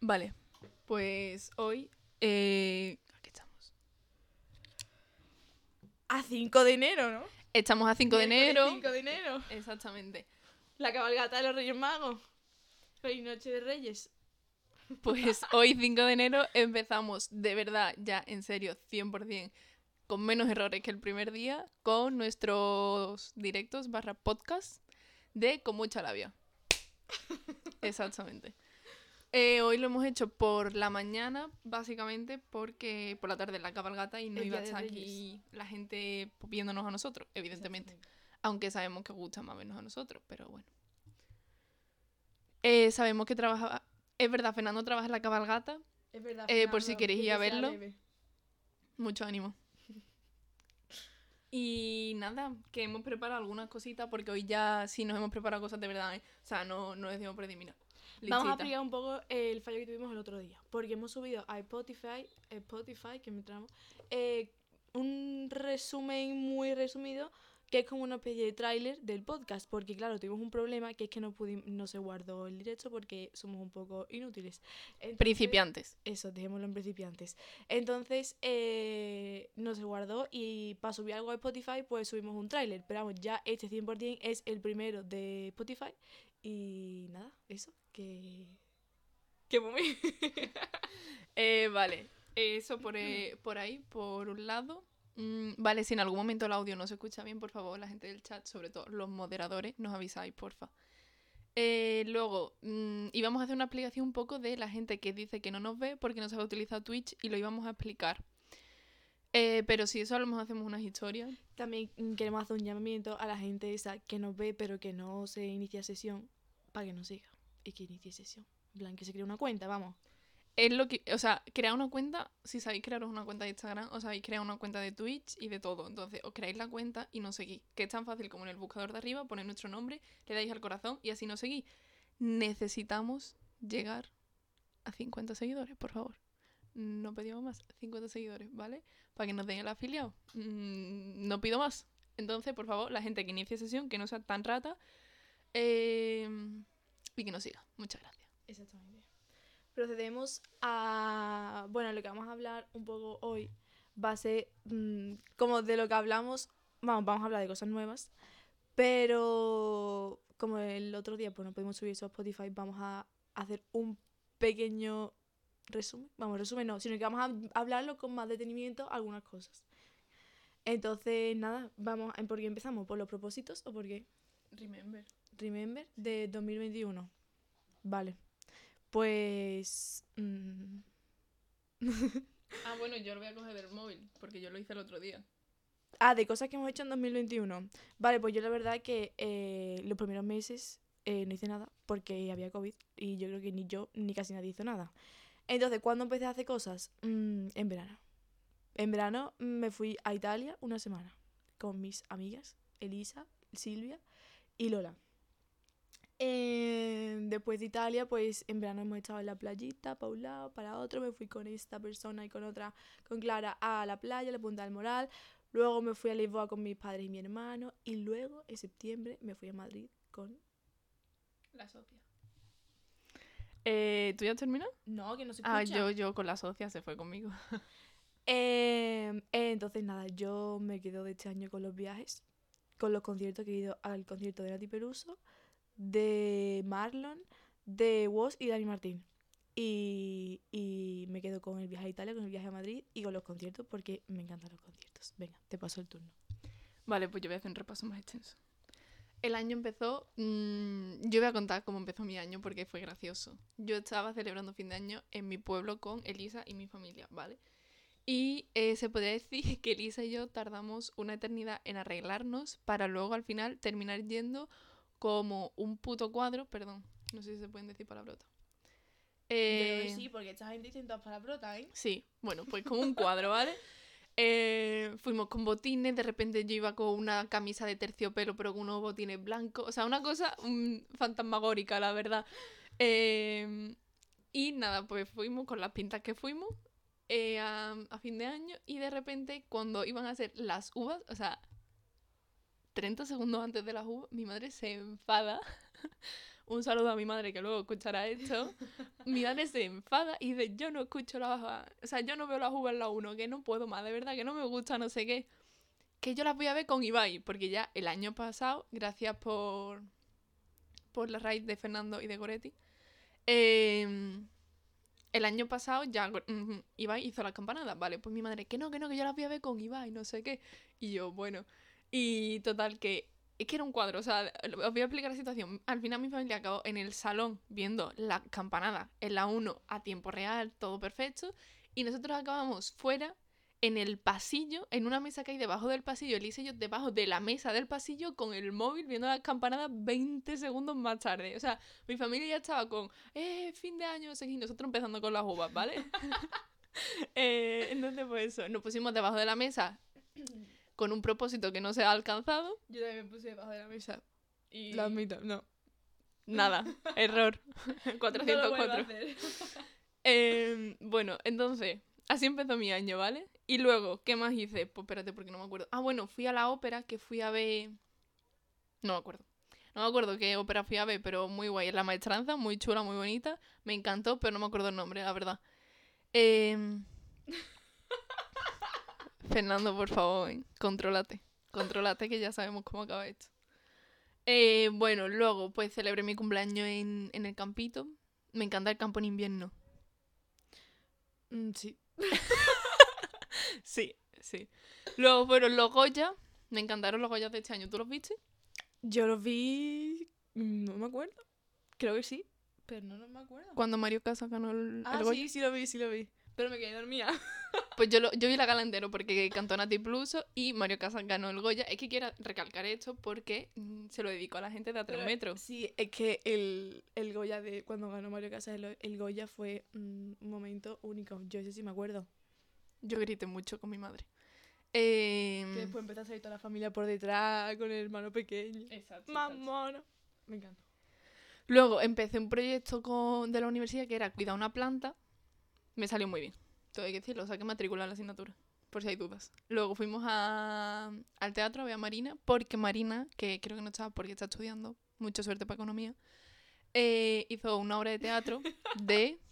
Vale, pues hoy... Eh... ¿Qué estamos? A 5 de enero, ¿no? Estamos a 5 de enero. 5 de enero. Exactamente. La cabalgata de los Reyes Magos. Feliz Noche de Reyes. Pues hoy 5 de enero empezamos de verdad, ya en serio, 100%, con menos errores que el primer día, con nuestros directos barra podcast de Con mucha labia. Exactamente. Eh, hoy lo hemos hecho por la mañana, básicamente, porque por la tarde la cabalgata y no El iba a estar aquí la gente viéndonos a nosotros, evidentemente. Aunque sabemos que gusta más vernos a nosotros, pero bueno. Eh, sabemos que trabaja. Es verdad, Fernando trabaja en la cabalgata. Es verdad. Eh, por si queréis que ir a verlo. Mucho ánimo. Y nada, que hemos preparado algunas cositas porque hoy ya sí nos hemos preparado cosas de verdad. ¿eh? O sea, no, no decimos por decir, Vamos a explicar un poco el fallo que tuvimos el otro día. Porque hemos subido a Spotify, Spotify que me tramo, eh, un resumen muy resumido que es como una especie de tráiler del podcast. Porque claro, tuvimos un problema que es que no, pudimos, no se guardó el directo porque somos un poco inútiles. Entonces- Principiantes. Eso, dejémoslo en principiantes. Entonces, eh, no se guardó y para subir algo a Spotify, pues subimos un tráiler. Pero vamos, ya este 100% es el primero de Spotify. Y nada, eso, que... Que mami. Eh, vale, eso por, eh, por ahí, por un lado. Mm, vale, si en algún momento el audio no se escucha bien, por favor, la gente del chat, sobre todo los moderadores, nos avisáis, porfa. Eh, luego, mm, íbamos a hacer una explicación un poco de la gente que dice que no nos ve porque no sabe utilizar Twitch y lo íbamos a explicar. Eh, pero si eso a lo mejor hacemos unas historias. También queremos hacer un llamamiento a la gente esa que nos ve, pero que no se inicia sesión, para que nos siga y que inicie sesión. En plan, que se cree una cuenta, vamos. Es lo que, o sea, crear una cuenta, si sabéis crearos una cuenta de Instagram, os sabéis crear una cuenta de Twitch y de todo. Entonces, os creáis la cuenta y nos seguís. Que es tan fácil como en el buscador de arriba, ponéis nuestro nombre, le dais al corazón y así nos seguís. Necesitamos llegar a 50 seguidores, por favor. No pedimos más, 50 seguidores, ¿vale? Para que nos den el afiliado. Mm, no pido más. Entonces, por favor, la gente que inicie sesión, que no sea tan rata, eh, y que nos siga. Muchas gracias. Exactamente. Procedemos a. Bueno, lo que vamos a hablar un poco hoy va a ser mm, como de lo que hablamos. Vamos, vamos a hablar de cosas nuevas. Pero como el otro día pues no pudimos subir eso a Spotify, vamos a hacer un pequeño resumen. Vamos, resumen no, sino que vamos a hablarlo con más detenimiento algunas cosas. Entonces, nada, vamos. ¿Por qué empezamos? ¿Por los propósitos o por qué? Remember. Remember de 2021. Vale. Pues. mm, Ah, bueno, yo lo voy a coger del móvil, porque yo lo hice el otro día. Ah, de cosas que hemos hecho en 2021. Vale, pues yo la verdad que eh, los primeros meses eh, no hice nada porque había COVID y yo creo que ni yo ni casi nadie hizo nada. Entonces, ¿cuándo empecé a hacer cosas? Mm, en verano. En verano me fui a Italia una semana con mis amigas, Elisa, Silvia y Lola. Eh, después de Italia, pues en verano hemos estado en la playita, para un lado, para otro. Me fui con esta persona y con otra, con Clara, a la playa, a la Punta del Moral. Luego me fui a Lisboa con mis padres y mi hermano. Y luego, en septiembre, me fui a Madrid con... La socia. Eh, ¿Tú ya has terminado? No, que no se Ah, yo, yo con la socia se fue conmigo. Eh, eh, entonces, nada, yo me quedo de este año con los viajes, con los conciertos que he ido al concierto de Nati Peluso, de Marlon, de Woz y Dani Martín. Y, y me quedo con el viaje a Italia, con el viaje a Madrid y con los conciertos porque me encantan los conciertos. Venga, te paso el turno. Vale, pues yo voy a hacer un repaso más extenso. El año empezó. mm, yo voy a contar cómo empezó mi año porque fue gracioso. Yo estaba celebrando fin de año en mi pueblo con Elisa y mi familia, ¿vale? Y eh, se podría decir que Elisa y yo tardamos una eternidad en arreglarnos para luego al final terminar yendo como un puto cuadro. Perdón, no sé si se pueden decir palabrotas. Eh, porque esta gente dice todas palabrotas, ¿eh? Sí, bueno, pues como un cuadro, ¿vale? Eh, fuimos con botines, de repente yo iba con una camisa de terciopelo, pero con unos botines blancos. O sea, una cosa mm, fantasmagórica, la verdad. Eh, y nada, pues fuimos con las pintas que fuimos eh, a, a fin de año. Y de repente, cuando iban a ser las uvas, o sea, 30 segundos antes de las uvas, mi madre se enfada. Un saludo a mi madre que luego escuchará esto. mi madre se enfada y dice, yo no escucho las... O sea, yo no veo las uvas en la 1, que no puedo más, de verdad, que no me gusta, no sé qué. Que yo las voy a ver con Ibai, porque ya el año pasado, gracias por, por la raíz de Fernando y de Goretti, em, el año pasado ya mm, Ibai hizo las campanadas, vale, pues mi madre, que no, que no, que yo las voy a ver con Ibai, no sé qué. Y yo, bueno, y total que es que era un cuadro, o sea, os voy a explicar la situación. Al final mi familia acabó en el salón viendo la campanada en la 1 a tiempo real, todo perfecto, y nosotros acabamos fuera en el pasillo, en una mesa que hay debajo del pasillo, Elisa y yo debajo de la mesa del pasillo con el móvil viendo las campanadas 20 segundos más tarde. O sea, mi familia ya estaba con, eh, fin de año, y nosotros empezando con las uvas, ¿vale? eh, entonces, pues eso, nos pusimos debajo de la mesa con un propósito que no se ha alcanzado. Yo también me puse debajo de la mesa. Y... La mitad, no. Nada, error. 404. eh, bueno, entonces, así empezó mi año, ¿vale? Y luego, ¿qué más hice? Pues espérate, porque no me acuerdo. Ah, bueno, fui a la ópera que fui a ver. No me acuerdo. No me acuerdo qué ópera fui a ver, pero muy guay. Es la maestranza, muy chula, muy bonita. Me encantó, pero no me acuerdo el nombre, la verdad. Eh... Fernando, por favor, contrólate. Contrólate que ya sabemos cómo acaba esto. Eh, bueno, luego pues celebré mi cumpleaños en, en el campito. Me encanta el campo en invierno. Mm, sí. sí, sí. Luego fueron los Goya. Me encantaron los Goya de este año. ¿Tú los viste? Yo los vi... Mm, no me acuerdo. Creo que sí. Pero no, no me acuerdo. Cuando Mario Casas ganó el, ah, el Goya. sí, sí lo vi, sí lo vi. Pero me quedé dormida. Pues yo, lo, yo vi la gala entero porque cantó Nati Pluso y Mario Casas ganó el Goya. Es que quiero recalcar esto porque mm, se lo dedico a la gente de a tres metros. Sí, es que el, el, Goya de cuando ganó Mario Casas, el, el Goya fue mm, un momento único. Yo ese sí me acuerdo. Yo grité mucho con mi madre. Eh... Que después empezó a salir toda la familia por detrás con el hermano pequeño. Exacto. Más mono. Me encanta. Luego empecé un proyecto con, de la universidad que era cuidar una planta. Me salió muy bien todo hay que decirlo, saqué matrícula en la asignatura, por si hay dudas. Luego fuimos a, al teatro a ver a Marina, porque Marina, que creo que no estaba porque está estudiando, mucha suerte para economía, eh, hizo una obra de teatro de...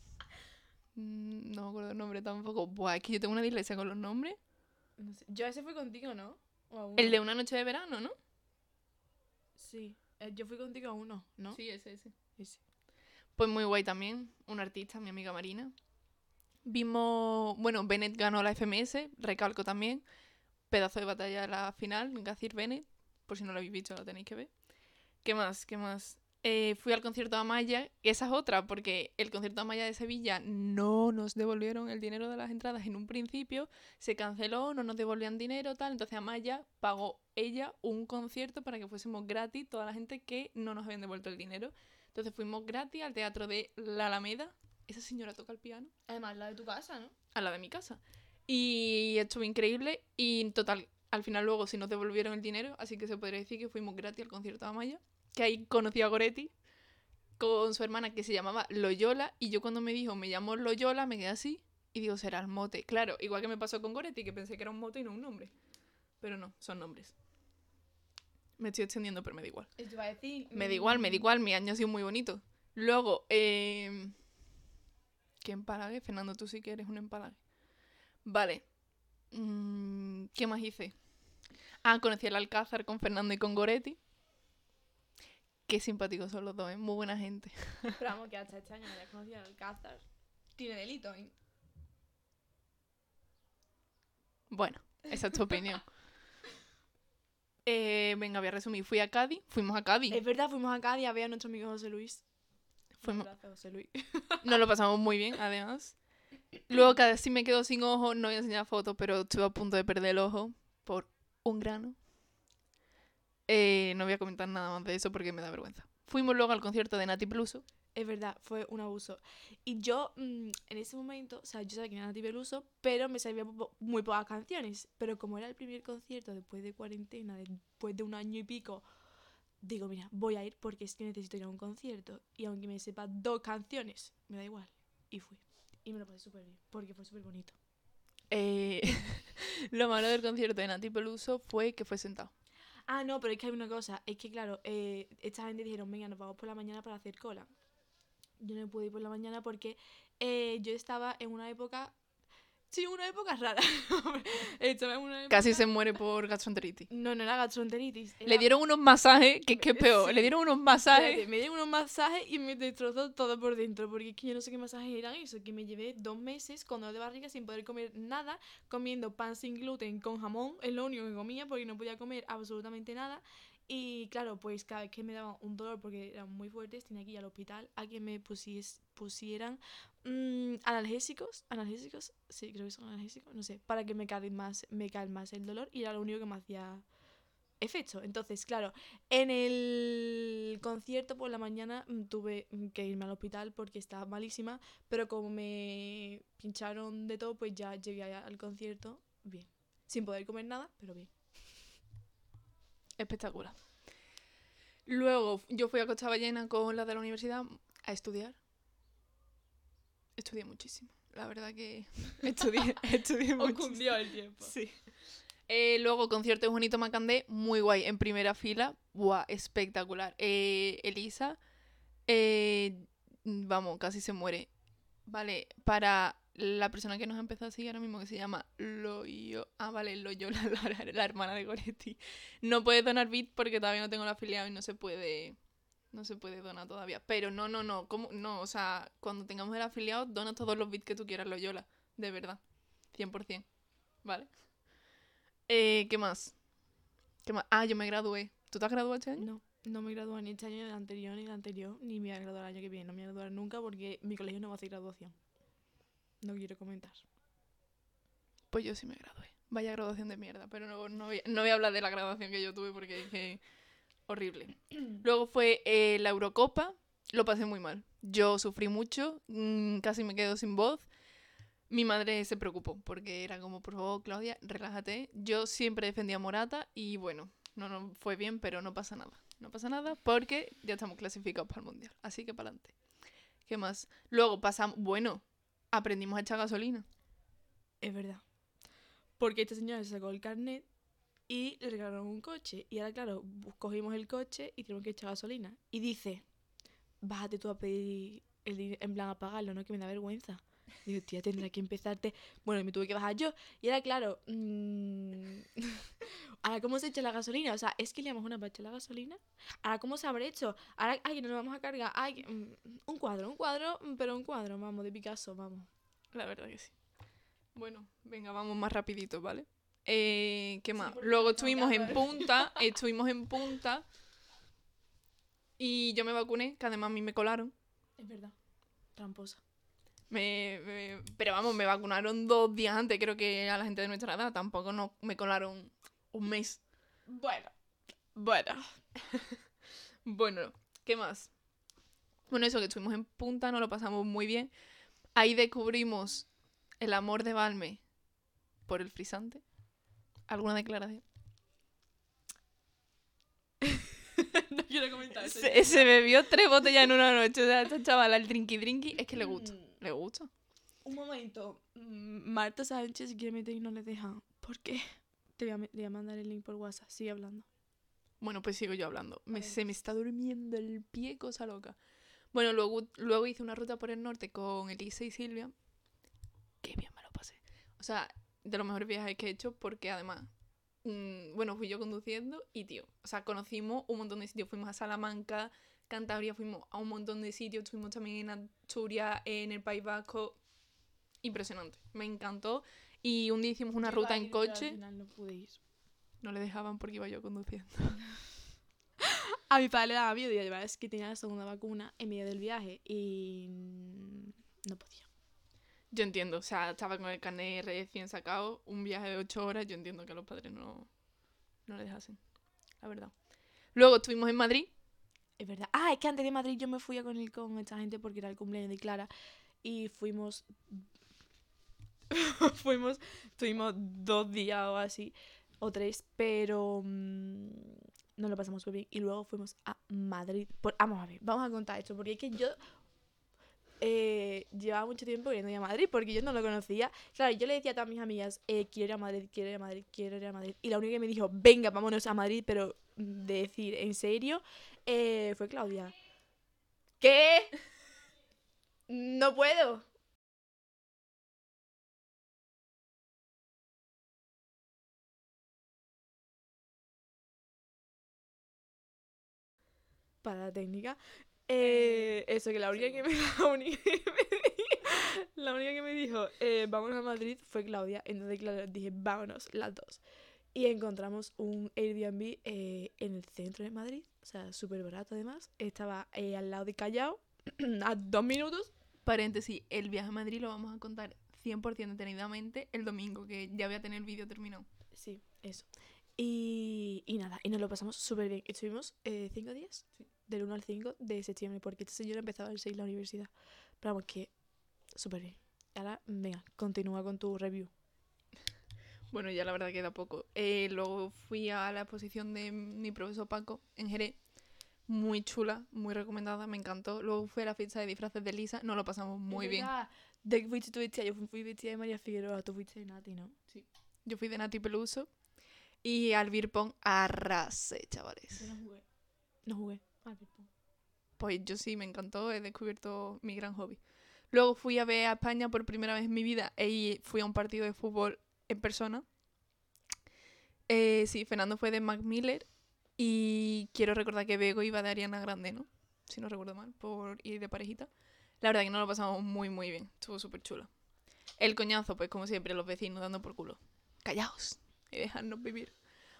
Mm, no me acuerdo el nombre tampoco. Buah, es que yo tengo una dislexia con los nombres. No sé. Yo ese fui contigo, ¿no? El de una noche de verano, ¿no? Sí. Eh, yo fui contigo a uno, ¿no? Sí, ese, ese. ese. Pues muy guay también. Un artista, mi amiga Marina. Vimos, bueno, Bennett ganó la FMS, recalco también. Pedazo de batalla de la final, Gacir Bennett, por si no lo habéis visto, lo tenéis que ver. ¿Qué más? ¿Qué más? Eh, fui al concierto de Amaya, esa es otra, porque el concierto de Amaya de Sevilla no nos devolvieron el dinero de las entradas en un principio, se canceló, no nos devolvían dinero, tal, entonces Amaya pagó ella un concierto para que fuésemos gratis toda la gente que no nos habían devuelto el dinero. Entonces fuimos gratis al teatro de La Alameda, esa señora toca el piano. Además, la de tu casa, ¿no? A la de mi casa. Y estuvo increíble y total, al final luego sí nos devolvieron el dinero, así que se podría decir que fuimos gratis al concierto de Amaya, que ahí conocí a Goretti con su hermana que se llamaba Loyola y yo cuando me dijo me llamo Loyola me quedé así y digo será el mote. Claro, igual que me pasó con Goretti que pensé que era un mote y no un nombre. Pero no, son nombres. Me estoy extendiendo, pero me da igual. Decir, me da igual, me da mm. igual, mi año ha sido muy bonito. Luego, eh, ¿Qué empalague? Fernando, tú sí que eres un empalague. Vale. Mm, ¿Qué más hice? Ah, conocí el Alcázar con Fernando y con Goretti. Qué simpáticos son los dos, ¿eh? Muy buena gente. Pero vamos, que hasta este año no hayas conocido el Alcázar. Tiene delito, ¿eh? Bueno, esa es tu opinión. Eh, venga, voy a resumir. Fui a Cádiz, fuimos a Cádiz. Es verdad, fuimos a Cádiz a ver a nuestro amigo José Luis. Fuimos... Nos lo pasamos muy bien, además. Luego, cada vez si me quedo sin ojo, no voy a enseñar fotos, pero estuve a punto de perder el ojo por un grano. Eh, no voy a comentar nada más de eso porque me da vergüenza. Fuimos luego al concierto de Nati Peluso. Es verdad, fue un abuso. Y yo, mm, en ese momento, o sea, yo sabía que era Nati Peluso, pero me sabía muy pocas canciones. Pero como era el primer concierto después de cuarentena, después de un año y pico, digo, mira, voy a ir porque es que necesito ir a un concierto. Y aunque me sepa dos canciones, me da igual. Y fui. Y me lo pasé súper bien, porque fue súper bonito. Eh, lo malo del concierto de Nati Peluso fue que fue sentado. Ah, no, pero es que hay una cosa. Es que, claro, eh, esta gente dijeron, venga, nos vamos por la mañana para hacer cola. yo no pude ir por la mañana porque eh, yo estaba en una época Sí, una época rara. Una época... Casi se muere por gastroenteritis. No, no era gastroenteritis. Le dieron unos masajes, que es que es peor. Sí. Le dieron unos masajes. Espérate, me dieron unos masajes y me destrozó todo por dentro. Porque es que yo no sé qué masajes eran eso. Que me llevé dos meses con dolor de barriga sin poder comer nada. Comiendo pan sin gluten con jamón. Es lo único que comía porque no podía comer absolutamente nada. Y claro, pues cada vez que me daban un dolor porque eran muy fuertes, tenía que ir al hospital a que me pusies, pusieran mm, analgésicos. ¿Analgésicos? Sí, creo que son analgésicos. No sé, para que me calme más, me el dolor. Y era lo único que me hacía efecto. Entonces, claro, en el concierto por la mañana mm, tuve mm, que irme al hospital porque estaba malísima, pero como me pincharon de todo, pues ya llegué al concierto bien. Sin poder comer nada, pero bien. Espectacular. Luego yo fui a Costa Ballena con la de la universidad a estudiar. Estudié muchísimo. La verdad que estudié, estudié muchísimo. el tiempo. Sí. Eh, luego, concierto de Juanito Macandé, muy guay, en primera fila. Buah, espectacular. Eh, Elisa, eh, vamos, casi se muere. Vale, para la persona que nos ha empezado a seguir ahora mismo, que se llama Loyo. Ah, vale, Loyola, la, la hermana de Goretti. No puede donar bit porque todavía no tengo el afiliado y no se puede. No se puede donar todavía. Pero no, no, no. ¿cómo? No, o sea, cuando tengamos el afiliado, dona todos los bits que tú quieras, Loyola. De verdad. 100%. ¿Vale? Eh, ¿Qué más? ¿Qué más? Ah, yo me gradué. ¿Tú te has graduado este año? No, no me gradúo ni este año, ni el anterior, ni el anterior, ni me voy a graduar el año que viene. No me voy a graduar nunca porque mi colegio no va a hacer graduación. No quiero comentar. Pues yo sí me gradué. Vaya graduación de mierda. Pero no, no, voy, no voy a hablar de la graduación que yo tuve porque que horrible. Luego fue eh, la Eurocopa. Lo pasé muy mal. Yo sufrí mucho. mm, casi me quedo sin voz. Mi madre se preocupó porque era como, por favor, Claudia, relájate. Yo siempre defendía a Morata y bueno, no, no fue bien, pero no pasa nada. No pasa nada porque ya estamos clasificados para el Mundial. Así que para adelante. ¿Qué más? Luego pasamos, bueno, aprendimos a echar gasolina. Es verdad. Porque esta señora se sacó el carnet y le regalaron un coche. Y ahora, claro, cogimos el coche y tenemos que echar gasolina. Y dice, bájate tú a pedir el en plan a pagarlo, ¿no? Que me da vergüenza. Digo, tía, tendrá que empezarte. Bueno, y me tuve que bajar yo. Y ahora, claro, mm, ahora, ¿cómo se echa la gasolina? O sea, es que le damos una para echar la gasolina. Ahora, ¿cómo se habrá hecho? Ahora, ay, no nos vamos a cargar. Ay, mm, un cuadro, un cuadro, mm, pero un cuadro, vamos, de Picasso, vamos. La verdad que sí. Bueno, venga, vamos más rapidito, ¿vale? Eh, ¿Qué más? Luego estuvimos en punta, estuvimos en punta y yo me vacuné, que además a mí me colaron. Es verdad. Tramposa. Me, me- pero vamos, me vacunaron dos días antes, creo que a la gente de nuestra edad. Tampoco no, me colaron un mes. Bueno. Bueno. bueno, ¿qué más? Bueno, eso que estuvimos en punta, nos lo pasamos muy bien. Ahí descubrimos el amor de Balme por el frisante. ¿Alguna declaración? no quiero comentar Se, se bebió tres botellas en una noche. O sea, esta chavala, el drinky drinky, es que le gusta. Mm. Le gusta. Un momento. Mm, Marta Sánchez quiere meter y no le deja. ¿Por qué? Te voy a, voy mandar el link por WhatsApp. Sigue hablando. Bueno, pues sigo yo hablando. Me- se me está durmiendo el pie, cosa loca. Bueno, luego, luego hice una ruta por el norte con Elisa y Silvia. Qué bien me lo pasé. O sea, de los mejores viajes que he hecho porque además, mm, bueno, fui yo conduciendo y, tío, o sea, conocimos un montón de sitios. Fuimos a Salamanca, Cantabria, fuimos a un montón de sitios. Estuvimos también en Asturias, en el País Vasco. Impresionante. Me encantó. Y un día hicimos una ruta en coche. Al final no pude ir. No le dejaban porque iba yo conduciendo. A mi padre le daba miedo y llevar es que tenía la segunda vacuna en medio del viaje y no podía. Yo entiendo, o sea, estaba con el carnet recién sacado, un viaje de ocho horas, yo entiendo que a los padres no, no le dejasen, la verdad. Luego estuvimos en Madrid, Es verdad. Ah, es que antes de Madrid yo me fui a con, el- con esta gente porque era el cumpleaños de Clara y fuimos. fuimos. Tuvimos dos días o así, o tres, pero. mm, nos lo pasamos muy bien. Y luego fuimos a Madrid. Vamos a ver, vamos a contar esto, porque es que yo. Eh, llevaba mucho tiempo queriendo ir a Madrid porque yo no lo conocía. Claro, yo le decía a todas mis amigas, eh, quiero ir a Madrid, quiero ir a Madrid, quiero ir a Madrid. Y la única que me dijo, venga, vámonos a Madrid, pero de decir en serio, eh, fue Claudia. ¿Qué? No puedo. Para la técnica. Eh, eso, que la única que me, la única que me la única que me dijo, eh, vámonos a Madrid fue Claudia. Entonces, claro, dije, vámonos, las dos. Y encontramos un Airbnb eh, en el centro de Madrid, o sea, súper barato además. Estaba eh, al lado de Callao, a dos minutos. Paréntesis, el viaje a Madrid lo vamos a contar 100% detenidamente el domingo, que ya voy a tener el vídeo terminado. Sí, eso. Y, y nada, y nos lo pasamos súper bien. Estuvimos eh, cinco días, Sí. Del 1 al 5 de septiembre, porque esta señora empezaba el 6 la universidad. Pero vamos, que súper bien. Ahora, venga, continúa con tu review. Bueno, ya la verdad queda poco. Eh, luego fui a la exposición de mi profesor Paco en Jerez. Muy chula, muy recomendada, me encantó. Luego fui a la fiesta de disfraces de Lisa, nos lo pasamos muy bien. ¿De qué fuiste tú vestida? Yo fui, vestida de María Figueroa, tú fuiste de Nati, ¿no? Yo fui de Nati Peluso y al beer pong arrasé, chavales. Yo no jugué. No jugué. Al ping-pong. Pues yo sí, me encantó, he descubierto mi gran hobby. Luego fui a ver a España por primera vez en mi vida y fui a un partido de fútbol en persona. Eh, sí, Fernando fue de Mac Miller y quiero recordar que Bego iba de Ariana Grande, ¿no? Si no recuerdo mal, por ir de parejita. La verdad que nos lo pasamos muy, muy bien. Estuvo súper chulo. El coñazo, pues como siempre, los vecinos dando por culo. Callaos y dejarnos vivir.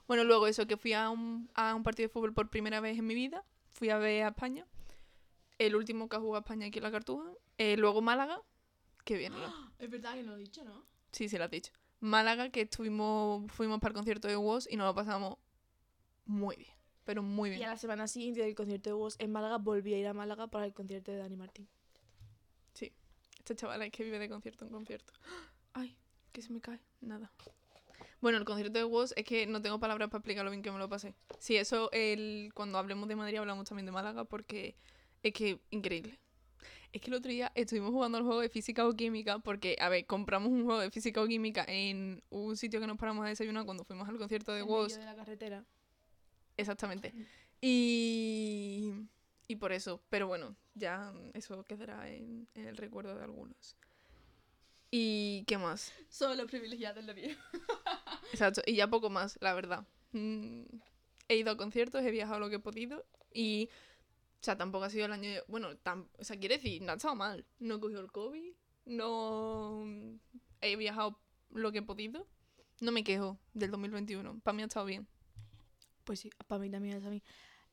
Bueno, luego eso, que fui a un, a un partido de fútbol por primera vez en mi vida. Fui a ver a España. El último que ha jugado España aquí en la Cartuja. Eh, luego Málaga. Que bien, ¿no? Es verdad que no lo he dicho, ¿no? Sí, sí, lo has dicho. Málaga, que estuvimos, fuimos para el concierto de Woz y nos lo pasamos muy bien. Pero muy Y a bien. la semana siguiente del concierto de Woz en Málaga, volví a ir a Málaga para el concierto de Dani Martín. Esta chavala es que vive de concierto en concierto. Ay, que se me cae. Nada. Bueno, el concierto de Woz es que no tengo palabras para explicar lo bien que me lo pasé. Sí, eso el, cuando hablemos de Madrid hablamos también de Málaga porque es que increíble. Es que el otro día estuvimos jugando al juego de física o química porque, a ver, compramos un juego de física o química en un sitio que nos paramos a desayunar cuando fuimos al concierto de Woz. de la carretera. Exactamente. Y, y por eso, pero bueno, ya eso quedará en, en el recuerdo de algunos. ¿Y qué más? Solo privilegiados la vida. Exacto, y ya poco más, la verdad. Mm, he ido a conciertos, he viajado lo que he podido y, o sea, tampoco ha sido el año, bueno, tam- o sea, quiere decir, no ha estado mal. No he cogido el COVID, no he viajado lo que he podido. No me quejo del 2021, para mí ha estado bien. Pues sí, para mí también es a mí.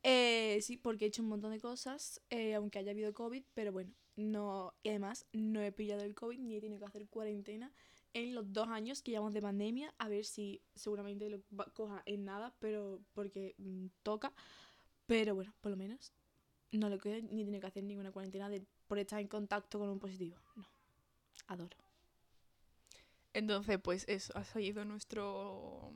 Eh, sí, porque he hecho un montón de cosas, eh, aunque haya habido COVID, pero bueno, no, y además no he pillado el COVID ni he tenido que hacer cuarentena en los dos años que llevamos de pandemia, a ver si seguramente lo coja en nada, pero porque mm, toca, pero bueno, por lo menos no lo coge ni tiene que hacer ninguna cuarentena de, por estar en contacto con un positivo, no, adoro. Entonces, pues eso, ha salido nuestro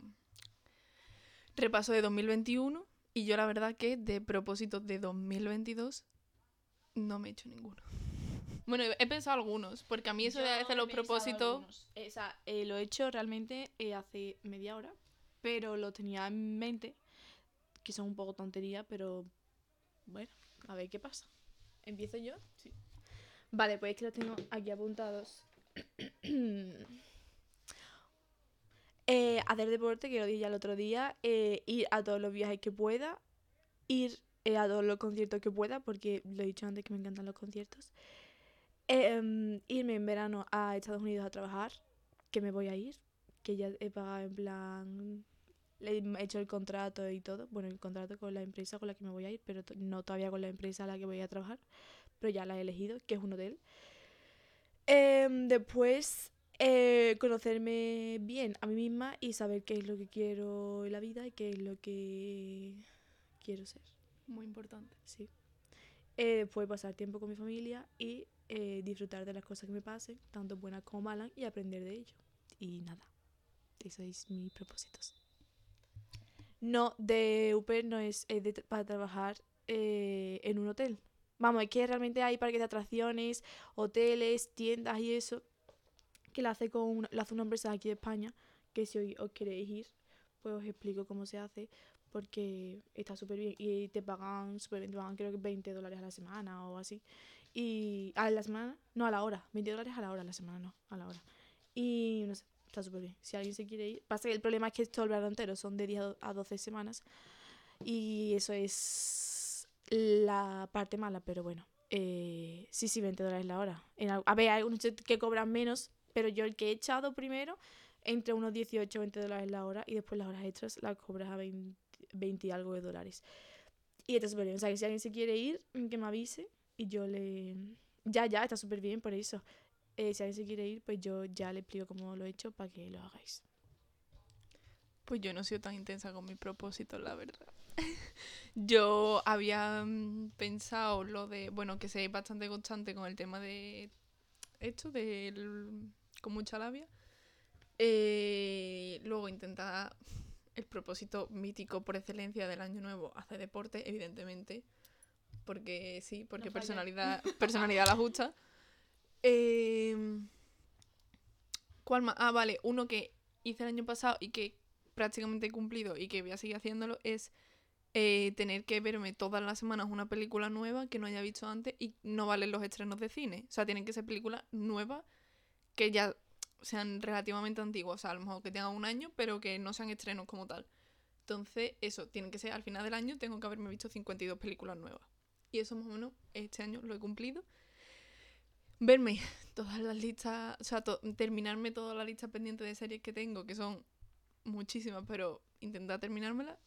repaso de 2021 y yo la verdad que de propósitos de 2022 no me he hecho ninguno. Bueno, he pensado algunos, porque a mí eso de hacer los propósitos... O sea, eh, lo he hecho realmente eh, hace media hora, pero lo tenía en mente, que son un poco tontería, pero bueno, a ver qué pasa. ¿Empiezo yo? Sí. Vale, pues es que los tengo aquí apuntados. Eh, hacer deporte, que lo dije ya el otro día, eh, ir a todos los viajes que pueda, ir eh, a todos los conciertos que pueda, porque lo he dicho antes que me encantan los conciertos. Em, irme en verano a Estados Unidos a trabajar, que me voy a ir, que ya he pagado en plan, he hecho el contrato y todo, bueno, el contrato con la empresa con la que me voy a ir, pero no todavía con la empresa a la que voy a trabajar, pero ya la he elegido, que es un hotel. Em, después, eh, conocerme bien a mí misma y saber qué es lo que quiero en la vida y qué es lo que quiero ser. Muy importante. Sí. Eh, después pasar tiempo con mi familia y eh, disfrutar de las cosas que me pasen, tanto buenas como malas, y aprender de ello. Y nada, esos es mis propósitos. No, de UPER no es, de para trabajar eh, en un hotel. Vamos, es que realmente hay parques de atracciones, hoteles, tiendas y eso, que lo hace, con lo hace una empresa aquí de España, que si hoy os queréis ir, pues os explico cómo se hace, porque está súper bien y te pagan súper bien, te pagan creo que 20 dólares a la semana o así. Y a la semana, no, a la hora. 20 dólares a la hora, a la semana no, a la hora. Y no sé, está súper bien. Si alguien se quiere ir. Pasa que el problema es que todo el verano entero son de 10 a 12 semanas. Y eso es la parte mala, pero bueno. Eh, sí, sí, 20 dólares la hora. En, a ver, hay algunos que cobran menos, pero yo el que he echado primero, entre unos 18 o 20 dólares la hora y después las horas extras las cobras a 20, 20 y algo de dólares. Y súper bien. O sea, que si alguien se quiere ir, que me avise y yo le... Ya, ya, está súper bien por eso. Eh, si alguien se quiere ir, pues yo ya le explico cómo lo he hecho para que lo hagáis. Pues yo no he sido tan intensa con mi propósito, la verdad. yo había mm, pensado lo de, bueno, que seáis bastante constante con el tema de esto, del, con mucha labia. Eh, luego intentar el propósito mítico por excelencia del año nuevo, hacer deporte, evidentemente. Porque sí, porque No personalidad, personalidad la justa. Eh, ¿Cuál más? Ah, vale, uno que hice el año pasado y que prácticamente he cumplido y que voy a seguir haciéndolo es eh, tener que verme todas las semanas una película nueva que no haya visto antes y no valen los estrenos de cine. O sea, tienen que ser películas nuevas que ya sean relativamente antiguas. O sea, a lo mejor que tengan un año, pero que no sean estrenos como tal. Entonces, eso, tienen que ser al final del año, tengo que haberme visto 52 películas nuevas. Y eso más o menos este año lo he cumplido. Verme todas las listas, o sea, terminarme toda la lista pendiente de series que tengo, que son muchísimas, pero intentar terminármela.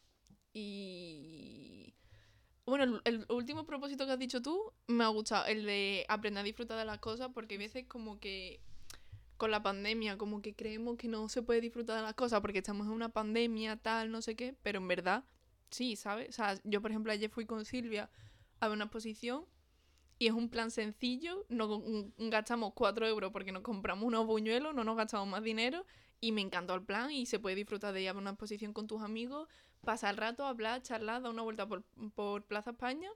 Y bueno, el, el último propósito que has dicho tú me ha gustado, el de aprender a disfrutar de las cosas, porque a veces como que con la pandemia como que creemos que no se puede disfrutar de las cosas porque estamos en una pandemia, tal, no sé qué, pero en verdad sí, ¿sabes? O sea, yo por ejemplo ayer fui con Silvia a ver una exposición y es un plan sencillo, no gastamos 4 euros porque nos compramos unos buñuelos, no nos gastamos más dinero y me encantó el plan y se puede disfrutar de ir a ver una exposición con tus amigos, pasar el rato, hablar, charlar, dar una vuelta por, por Plaza España.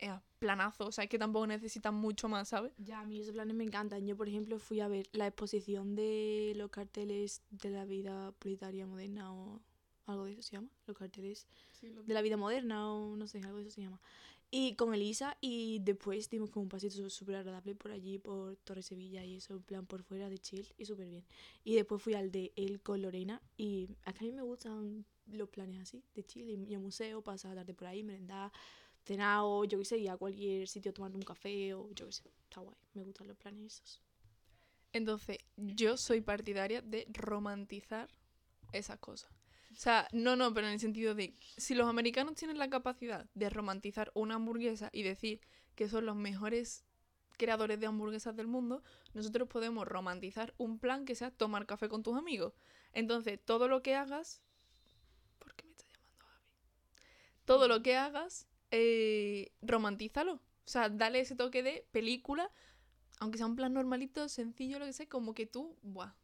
Eh, planazo, o sea, es que tampoco necesitan mucho más, ¿sabes? Ya, a mí esos planes me encantan. Yo, por ejemplo, fui a ver la exposición de los carteles de la vida proletaria moderna o algo de eso se llama. Los carteles de la vida moderna o no sé, algo de eso se llama. Y con Elisa y después dimos como un pasito súper agradable por allí, por Torre Sevilla y eso, en plan por fuera de chill y súper bien. Y después fui al de El con Lorena y es que a mí me gustan los planes así, de chill, y, y a museo, pasar la tarde por ahí, merendar, cenar o yo qué sé, ir a cualquier sitio a tomar un café o yo qué sé, está guay, me gustan los planes esos. Entonces, yo soy partidaria de romantizar esas cosas. O sea, no, no, pero en el sentido de, si los americanos tienen la capacidad de romantizar una hamburguesa y decir que son los mejores creadores de hamburguesas del mundo, nosotros podemos romantizar un plan que sea tomar café con tus amigos. Entonces, todo lo que hagas... ¿Por qué me está llamando Gaby? Todo lo que hagas, eh, romantízalo. O sea, dale ese toque de película aunque sea un plan normalito, sencillo, lo que sea, como que tú, buah,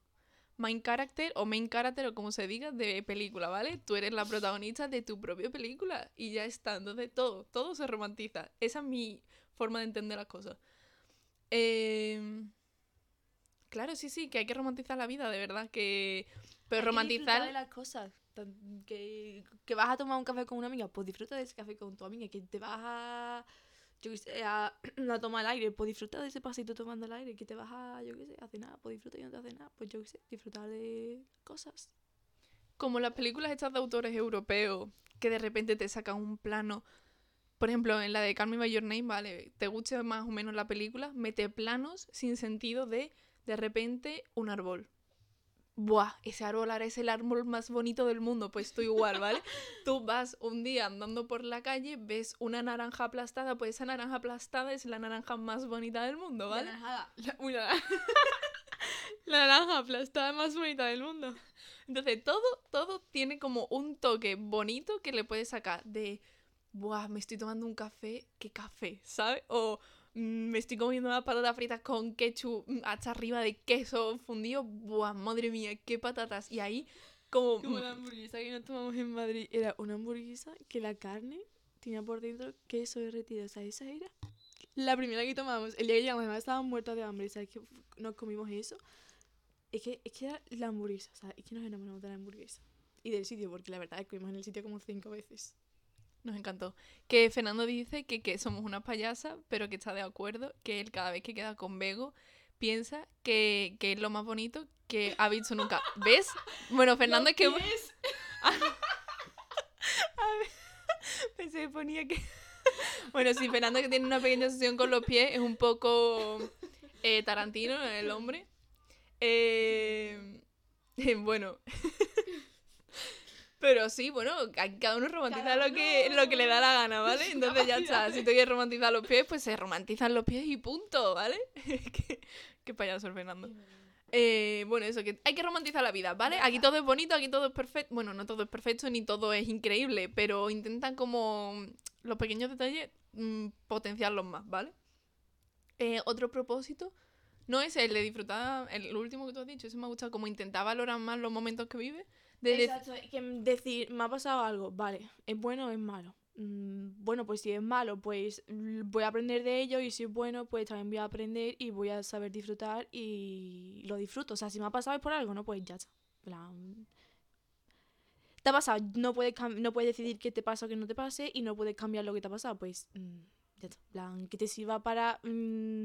main character o main character o como se diga de película, ¿vale? Tú eres la protagonista de tu propia película y ya está, entonces todo, todo se romantiza. Esa es mi forma de entender las cosas. Em, claro, sí, sí, que hay que romantizar la vida, de verdad, que... Pero romantizar... de las cosas. Que, que vas a tomar un café con una amiga, pues disfruta de ese café con tu amiga. Que te vas a, yo qué sé, a, tomar el aire, pues disfruta de ese pasito tomando el aire. Que te vas a, yo qué sé, a cenar, pues disfruta y no te hace nada. Pues yo qué sé, disfrutar de cosas. como las películas estas de autores europeos que de repente te sacan un plano. Por ejemplo, en la de Call Me By Your Name, vale, te guste más o menos la película, mete planos sin sentido de de repente un árbol. Buah, ese árbol ahora es el árbol más bonito del mundo, pues tú igual, ¿vale? tú vas un día andando por la calle, ves una naranja aplastada, pues esa naranja aplastada es la naranja más bonita del mundo, ¿vale? La, Una la naranja aplastada más bonita del mundo. Entonces, todo, todo tiene como un toque bonito que le puedes sacar de, buah, me estoy tomando un café, ¿qué café? ¿Sabes? O me estoy comiendo unas patatas fritas con ketchup mm, hasta arriba de queso fundido, buah, madre mía, qué patatas. Y ahí, como... Como la hamburguesa que nos tomamos en Madrid. Era una hamburguesa que la carne tenía por dentro queso derretido. O sea, esa era la primera que tomamos. El día que llegamos, además estábamos muertos de hambre. ¿Sabes que nos comimos eso? Es que, es que era la hamburguesa. O sea, es que nos enamoramos de la hamburguesa. Y del sitio, porque la verdad es que comimos en el sitio como cinco veces. Nos encantó. Que Fernando dice que, que somos una payasa, pero que está de acuerdo, que él cada vez que queda con Bego piensa que, que es lo más bonito que ha visto nunca. ¿Ves? Bueno, Fernando es que... A ver, pensé que ponía que... Bueno, sí, Fernando que tiene una pequeña sesión con los pies, es un poco eh, Tarantino, el hombre. Eh, bueno. Pero sí, bueno, cada uno romantiza Cada lo que, lo que le da la gana, ¿vale? Entonces ya está. Si tú quieres romantizar los pies, pues se romantizan los pies y punto, ¿vale? qué, qué payaso Fernando. Eh, bueno, eso, que hay que romantizar la vida, ¿vale? Aquí todo es bonito, aquí todo es perfecto. Bueno, no todo es perfecto ni todo es increíble, pero intentan como los pequeños detalles mm, potenciarlos más, ¿vale? Eh, otro propósito no es el de disfrutar, el último que tú has dicho, eso me ha gustado, como intentar valorar más los momentos que vives. De Exacto, que decir, me ha pasado algo, vale, ¿es bueno o es malo? Mm, bueno, pues si es malo, pues voy a aprender de ello y si es bueno, pues también voy a aprender y voy a saber disfrutar y lo disfruto. O sea, si me ha pasado es por algo, ¿no? Pues ya está. Plan, Te ha pasado, no puedes, no puedes decidir qué te pasa o qué no te pase y no puedes cambiar lo que te ha pasado, pues mm, ya está. Plan, que te sirva para mm,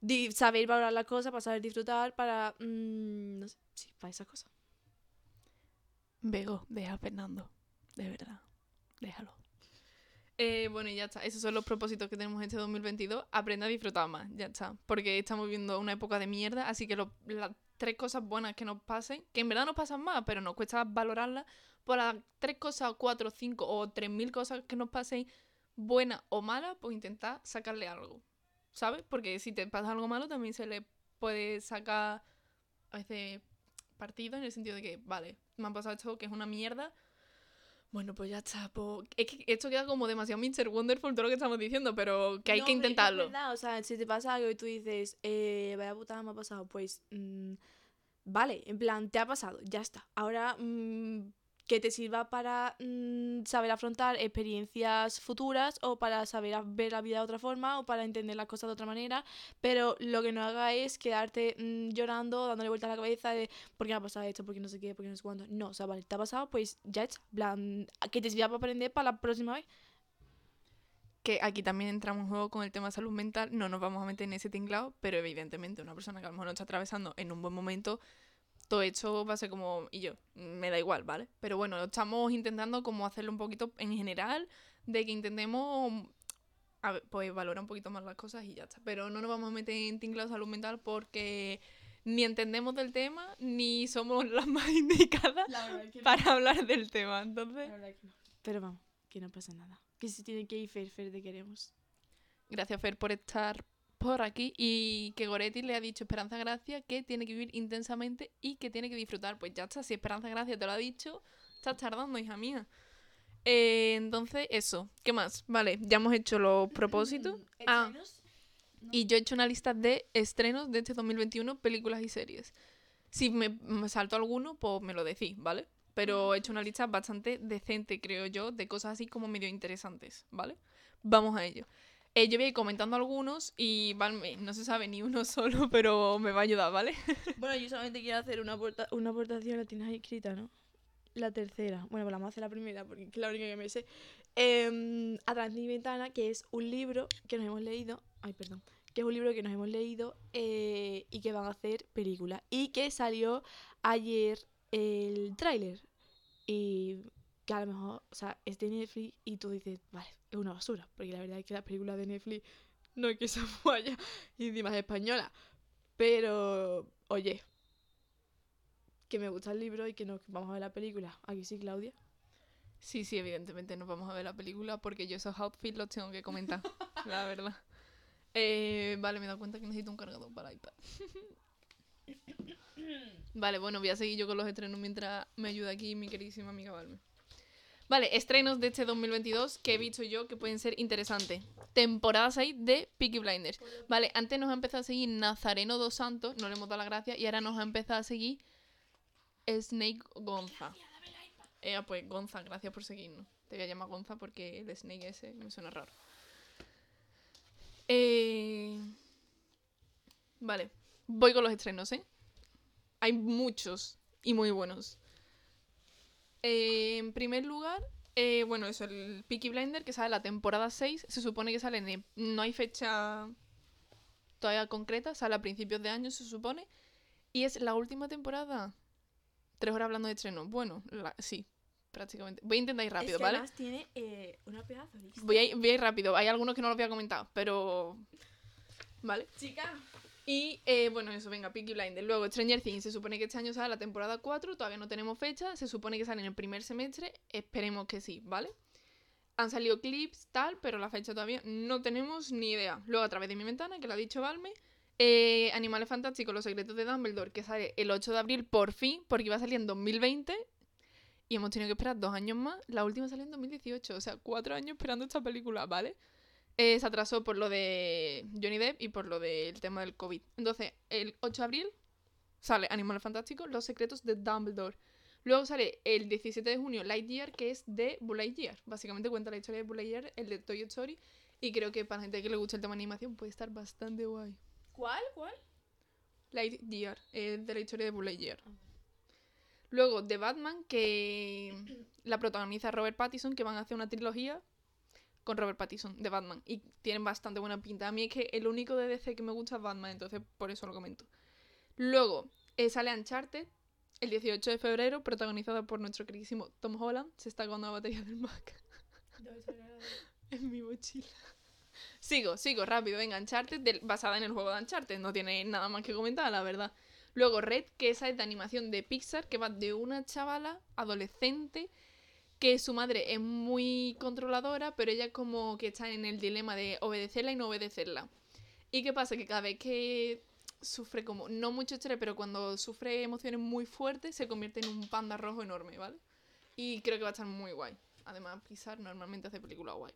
di- saber valorar las cosas, para saber disfrutar, para... mm, no sé, sí, para esas cosas. Bego, deja Fernando. De verdad. Déjalo. Eh, bueno, y ya está. Esos son los propósitos que tenemos este 2022. Aprende a disfrutar más. Ya está. Porque estamos viviendo una época de mierda. Así que las tres cosas buenas que nos pasen, que en verdad nos pasan más, pero nos cuesta valorarlas. Por las tres cosas, cuatro, cinco o tres mil cosas que nos pasen, buenas o malas, pues intentar sacarle algo. ¿Sabes? Porque si te pasa algo malo, también se le puede sacar a veces partido en el sentido de que, vale, me ha pasado esto que es una mierda. Bueno, pues ya está. pues- Es que esto queda como demasiado Mr. Wonderful todo lo que estamos diciendo, pero que hay No, que es intentarlo. verdad, o sea, si te pasa algo y tú dices, eh, vaya putada me ha pasado, pues mm, vale, en plan, te ha pasado, ya está. Ahora mm, que te sirva para mm, saber afrontar experiencias futuras o para saber ver la vida de otra forma o para entender las cosas de otra manera, pero lo que no haga es quedarte mm, llorando, dándole vuelta a la cabeza de por qué me ha pasado esto, por qué no sé qué, por qué no sé cuándo. No, o sea, vale, te ha pasado, pues ya está. Plan, que te sirva para aprender para la próxima vez. Que aquí también entramos en juego con el tema de salud mental. No nos vamos a meter en ese tinglado, pero evidentemente una persona que a lo mejor no está atravesando en un buen momento, todo esto va a ser como, y yo, me da igual, ¿vale? Pero bueno, estamos intentando como hacerlo un poquito en general, de que intentemos, a ver, pues valorar un poquito más las cosas y ya está. Pero no nos vamos a meter en tinglado de salud mental porque ni entendemos del tema, ni somos las más indicadas para hablar del tema. Entonces, Pero vamos, que no pasa nada. Que si tiene que ir Fer, Fer, te queremos. Gracias, Fer, por estar por aquí. Y que Goretti le ha dicho Esperanza Gracia que tiene que vivir intensamente y que tiene que disfrutar. Pues ya está, si Esperanza Gracia te lo ha dicho, estás tardando, hija mía. Eh, entonces, eso. ¿Qué más? Vale, ya hemos hecho los propósitos. Ah. Y yo he hecho una lista de estrenos de este 2021, películas y series. Si me, me salto alguno, pues me lo decís, ¿vale? Pero he hecho una lista bastante decente, creo yo, de cosas así como medio interesantes, ¿vale? Vamos a ello. Eh, yo voy a ir comentando algunos y no se sabe ni uno solo, pero me va a ayudar, ¿vale? Bueno, yo solamente quiero hacer una, una aportación, la tienes escrita, ¿no? La tercera. Bueno, pues vamos a hacer la primera porque es la única que me sé. Eh, a través de mi ventana, que es un libro que nos hemos leído. Ay, perdón. Que es un libro que nos hemos leído eh, y que van a hacer película. Y que salió ayer el tráiler. Y que a lo mejor, o sea, es de Netflix y tú dices, vale, es una basura. Porque la verdad es que las películas de Netflix no es que se vaya y encima es española. Pero, oye, que me gusta el libro y que nos vamos a ver la película. Aquí sí, Claudia. Sí, sí, evidentemente nos vamos a ver la película porque yo esos outfits los tengo que comentar, la verdad. Eh, vale, me he dado cuenta que necesito un cargador para iPad. vale, bueno, voy a seguir yo con los estrenos mientras me ayuda aquí mi queridísima amiga Valme. Vale, estrenos de este 2022 que he visto yo que pueden ser interesantes. Temporada 6 de Peaky Blinders. Vale, antes nos ha empezado a seguir Nazareno dos Santos, no le hemos dado la gracia, y ahora nos ha empezado a seguir Snake Gonza. Eh, pues Gonza, gracias por seguirnos. Te voy a llamar Gonza porque el Snake ese me suena raro. Eh... Vale, voy con los estrenos, ¿eh? Hay muchos y muy buenos. Eh, en primer lugar, eh, bueno, eso, el Peaky Blinder, que sale la temporada 6, se supone que sale, en, no hay fecha todavía concreta, sale a principios de año, se supone, y es la última temporada. Tres horas hablando de estreno. Bueno, la- sí, prácticamente. Voy a intentar ir rápido, es que ¿vale? además tiene eh, una pedazo lista. Voy a, ir, voy a ir rápido. Hay algunos que no los voy a comentar, pero... ¿Vale? Chica. Y eh, bueno, eso, venga, Peaky Blinders. Luego, Stranger Things, se supone que este año sale la temporada 4, todavía no tenemos fecha, se supone que sale en el primer semestre, esperemos que sí, ¿vale? Han salido clips, tal, pero la fecha todavía no tenemos ni idea. Luego, a través de mi ventana, que lo ha dicho Valme, eh, Animales Fantásticos, Los Secretos de Dumbledore, que sale el 8 de abril por fin, porque iba a salir en 2020. Y hemos tenido que esperar dos años más. La última salió en 2018, o sea, cuatro años esperando esta película, ¿vale? Eh, se atrasó por lo de Johnny Depp y por lo del tema del COVID. Entonces, el 8 de abril sale Animales Fantásticos, Los Secretos de Dumbledore. Luego sale el 17 de junio Lightyear, que es de Buzz Lightyear. Básicamente cuenta la historia de Buzz Lightyear, el de Toy Story. Y creo que para gente que le gusta el tema de animación puede estar bastante guay. ¿Cuál? ¿Cuál? Lightyear, eh, de la historia de Buzz Lightyear. Luego, The Batman, que la protagoniza Robert Pattinson, que van a hacer una trilogía con Robert Pattinson, de Batman. Y tienen bastante buena pinta. A mí es que el único de DC que me gusta es Batman, entonces por eso lo comento. Luego, eh, sale Uncharted, el 18 de febrero, protagonizada por nuestro queridísimo Tom Holland. Se está acabando la batería del Mac en mi mochila. Sigo, sigo, rápido. Venga, Uncharted, basada en el juego de Uncharted. No tiene nada más que comentar, la verdad. Luego Red, que esa es de animación de Pixar, que va de una chavala adolescente que su madre es muy controladora, pero ella como que está en el dilema de obedecerla y no obedecerla. ¿Y qué pasa? Que cada vez que sufre como, no mucho estrés, pero cuando sufre emociones muy fuertes, se convierte en un panda rojo enorme, ¿vale? Y creo que va a estar muy guay. Además, Pixar normalmente hace películas guay.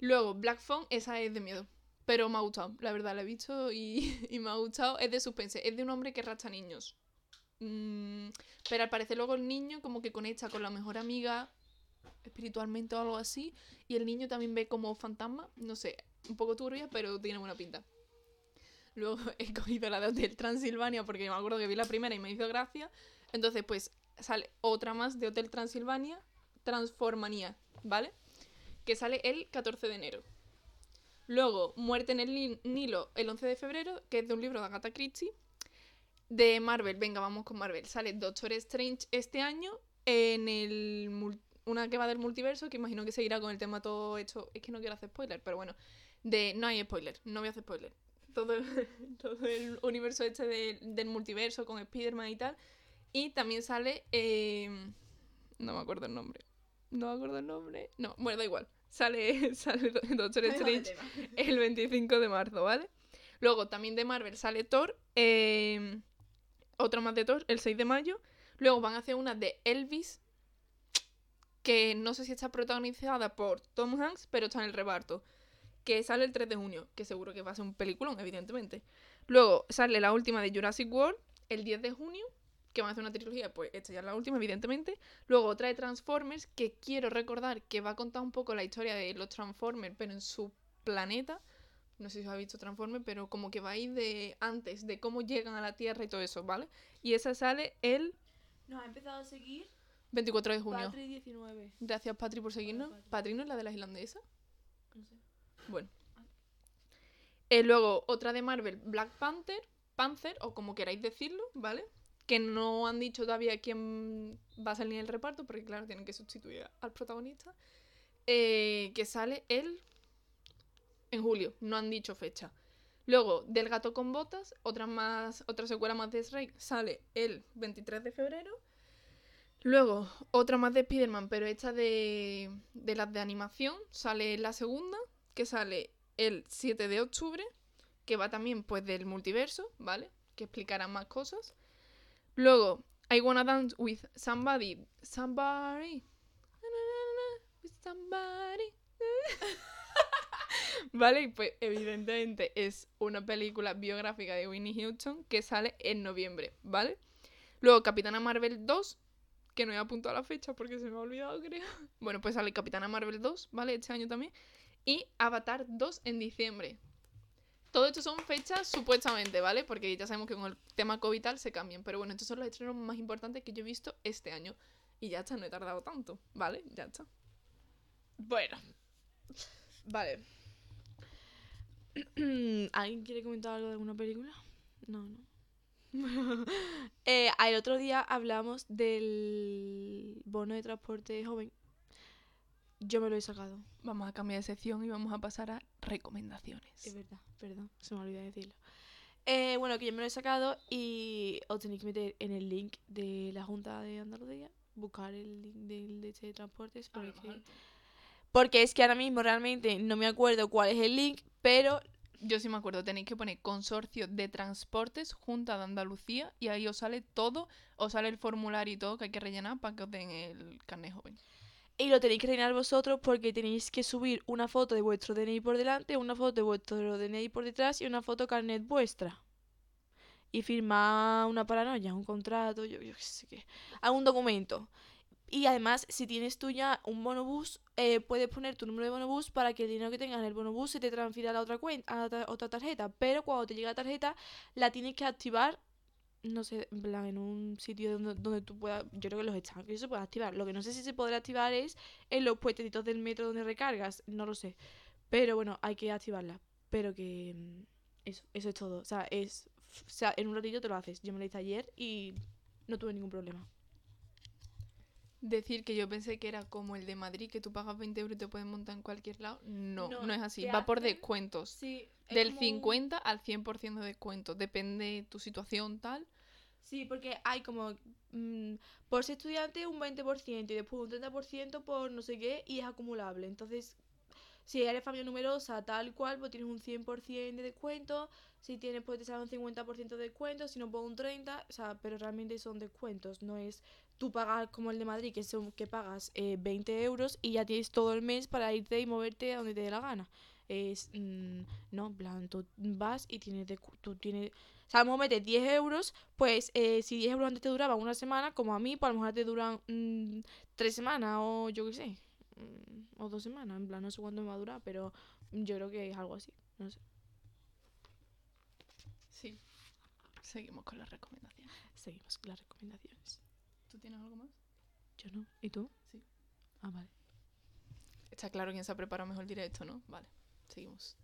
Luego, Black Phone, esa es de miedo. Pero me ha gustado, la verdad, la he visto y, y me ha gustado. Es de suspense, es de un hombre que racha niños. Mm, pero al parecer luego el niño como que conecta con la mejor amiga espiritualmente o algo así. Y el niño también ve como fantasma. No sé, un poco turbia, pero tiene buena pinta. Luego he cogido la de Hotel Transilvania porque me acuerdo que vi la primera y me hizo gracia. Entonces, pues sale otra más de Hotel Transilvania, Transformanía, ¿vale? Que sale el 14 de enero. Luego, Muerte en el Ni- Nilo, el 11 de febrero, que es de un libro de Agatha Christie. De Marvel, venga, vamos con Marvel. Sale Doctor Strange este año en el una que va del multiverso, que imagino que seguirá con el tema todo hecho. Es que no quiero hacer spoiler, pero bueno. De, no hay spoiler, no voy a hacer spoiler. Todo el, todo el universo este de- del multiverso con Spider-Man y tal. Y también sale. eh, no me acuerdo el nombre. No me acuerdo el nombre. No, bueno, da igual. Sale, sale Doctor Strange el 25 de marzo, ¿vale? Luego también de Marvel sale Thor, eh, otra más de Thor, el 6 de mayo. Luego van a hacer una de Elvis, que no sé si está protagonizada por Tom Hanks, pero está en el reparto, que sale el 3 de junio, que seguro que va a ser un peliculón, evidentemente. Luego sale la última de Jurassic World, el 10 de junio, que van a hacer una trilogía, pues esta ya es la última, evidentemente. Luego otra de Transformers, que quiero recordar que va a contar un poco la historia de los Transformers, pero en su planeta. No sé si os habéis visto Transformers, pero como que va a ir de antes, de cómo llegan a la Tierra y todo eso, ¿vale? Y esa sale el Nos ha empezado a seguir 24 de junio. Patri 19. Gracias, Patri, por seguirnos. Patri. Patri no es la de las irlandesas. No sé. Bueno. Eh, luego, otra de Marvel, Black Panther, Panther, o como queráis decirlo, ¿vale? Que no han dicho todavía quién va a salir en el reparto, porque claro, tienen que sustituir al protagonista. Eh, que sale el en julio, no han dicho fecha. Luego, Del gato con botas, otra más, otra secuela más de Shrek, sale el 23 de febrero. Luego, otra más de Spider-Man, pero esta de, de las de animación, sale la segunda, que sale el 7 de octubre, que va también pues del multiverso, ¿vale? Que explicará más cosas. Luego, I Wanna Dance with Somebody, Somebody, with somebody. ¿Vale? Y pues evidentemente es una película biográfica de Winnie Houston que sale en noviembre, ¿vale? Luego Capitana Marvel 2, que no he apuntado la fecha porque se me ha olvidado, creo. Bueno, pues sale Capitana Marvel 2, ¿vale? Este año también. Y Avatar 2 en diciembre. Todo esto son fechas supuestamente, ¿vale? Porque ya sabemos que con el tema COVID tal se cambian. Pero bueno, estos son los estrenos más importantes que yo he visto este año. Y ya está, no he tardado tanto, ¿vale? Ya está. Bueno. Vale. ¿Alguien quiere comentar algo de alguna película? No, no. eh, el otro día hablamos del bono de transporte joven. Yo me lo he sacado. Vamos a cambiar de sección y vamos a pasar a recomendaciones. Es verdad, perdón, se me olvidó decirlo. Eh, bueno, que yo me lo he sacado y os tenéis que meter en el link de la Junta de Andalucía, buscar el link del de este transportes, porque, porque es que ahora mismo realmente no me acuerdo cuál es el link, pero Yo sí me acuerdo, tenéis que poner consorcio de transportes Junta de Andalucía y ahí os sale todo, os sale el formulario y todo que hay que rellenar para que os den el carnet joven. Y lo tenéis que rellenar vosotros porque tenéis que subir una foto de vuestro DNI por delante, una foto de vuestro DNI por detrás y una foto carnet vuestra. Y firmar una paranoia, un contrato, yo, yo qué sé qué. Algún documento. Y además, si tienes tú ya un bonobús, eh, puedes poner tu número de bonobús para que el dinero que tengas en el bonobús se te transfiera a la otra cuenta, a la otra tarjeta. Pero cuando te llega la tarjeta, la tienes que activar no sé, en plan, en un sitio donde, donde tú puedas, yo creo que los estanques se puede activar. Lo que no sé si se podrá activar es en los puestecitos del metro donde recargas, no lo sé. Pero bueno, hay que activarla. Pero que mm, eso, eso es todo. O sea, es, o sea, en un ratito te lo haces. Yo me lo hice ayer y no tuve ningún problema. Decir que yo pensé que era como el de Madrid, que tú pagas 20 euros y te puedes montar en cualquier lado. No, No, no, es así. Va por descuentos. Sí, Del 50 al 100% de descuento. Depende tu situación tal. Sí, porque hay como mm, por ser estudiante un 20% y después un 30% por no sé qué y es acumulable. Entonces, si eres familia numerosa, tal cual, pues tienes un 100% de descuento. Si tienes, pues te sale un 50% de descuento. Si no, pues un 30%. O sea, pero realmente son descuentos. No es tú pagar como el de Madrid, que, son, que pagas eh, 20 euros y ya tienes todo el mes para irte y moverte a donde te dé la gana. Es, mm, no, en plan, tú vas y tienes, tú tienes, o sea, a lo mejor metes 10 euros, pues eh, si 10 euros antes te duraban una semana, como a mí, pues a lo mejor te duran mm, tres semanas o yo qué sé, o dos semanas, en plan, no sé cuánto me va a durar, pero yo creo que es algo así, no sé. Sí. Seguimos con las recomendaciones. Seguimos con las recomendaciones. ¿Tú tienes algo más? Yo no, ¿y tú? Sí. Ah, vale. Está claro quién se ha preparado mejor el directo, ¿no? Vale. Seguimos.